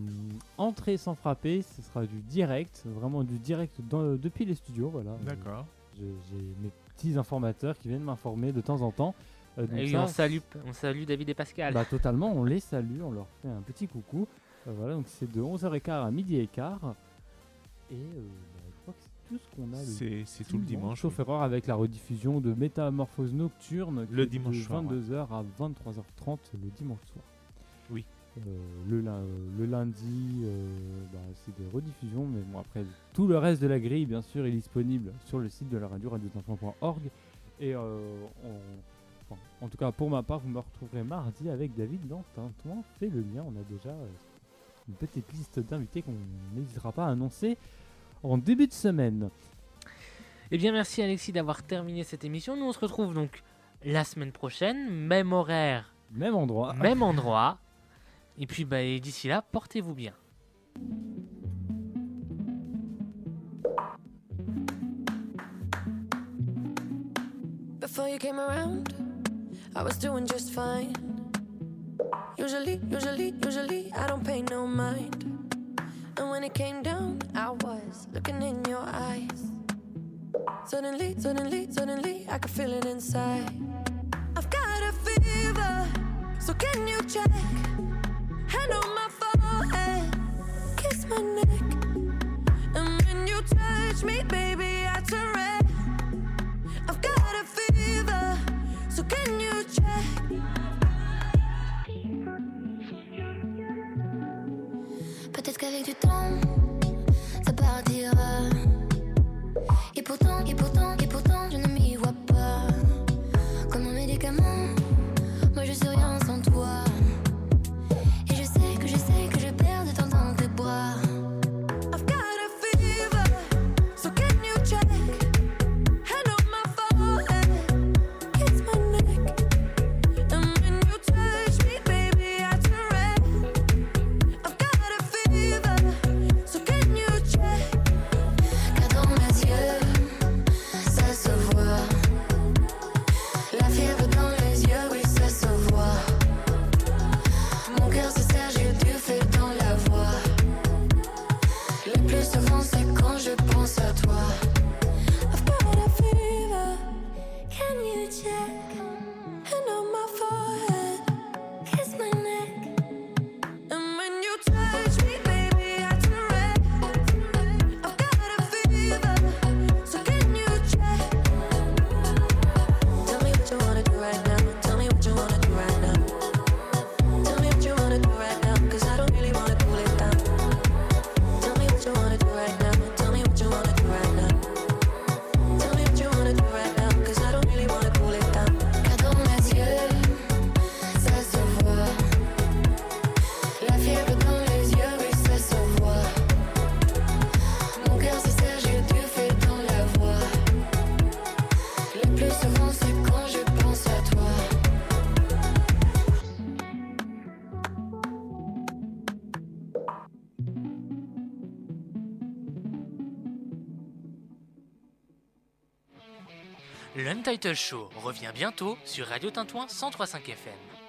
Entrée sans frapper, ce sera du direct, vraiment du direct dans- depuis les studios. Voilà. D'accord. J'ai mes petits informateurs qui viennent m'informer de temps en temps. Euh, donc Et ça, on salue, on salue David et Pascal. bah, totalement, on les salue, on leur fait un petit coucou. Euh, voilà, donc c'est de 11h15 à midi et quart. Et euh, c'est tout ce qu'on a. le C'est c'est tout le dimanche. Sauf erreur avec la rediffusion de Métamorphose Nocturne. Le dimanche de soir, ouais. 22h à 23h30 le dimanche soir. Oui. Euh, le, lin- le lundi, euh, bah, c'est des rediffusions, mais bon, après, tout le reste de la grille, bien sûr, est disponible sur le site de la radio, radiotinfo.org. Et euh, on- enfin, en tout cas, pour ma part, vous me retrouverez mardi avec David dans Tintouin fait le lien. On a déjà euh, une petite liste d'invités qu'on n'hésitera pas à annoncer en début de semaine. Eh bien, merci Alexis d'avoir terminé cette émission. Nous, on se retrouve donc la semaine prochaine, même horaire, Même endroit. même endroit. Et puis, bah, et d'ici là, portez-vous bien. Before you came around, I was doing just fine. Usually, usually, usually, I don't pay no mind. And when it came down, I was looking in your eyes. Suddenly, suddenly, suddenly, I could feel it inside. I've got a fever, so can you check? Hand on my forehead, kiss my neck. And when you touch me, baby, I turn red. I've got a fever, so can you check? Qu'avec du temps, ça partira. Et pourtant, et pourtant, L'Untitled Show revient bientôt sur Radio Tintouin 103.5 FM.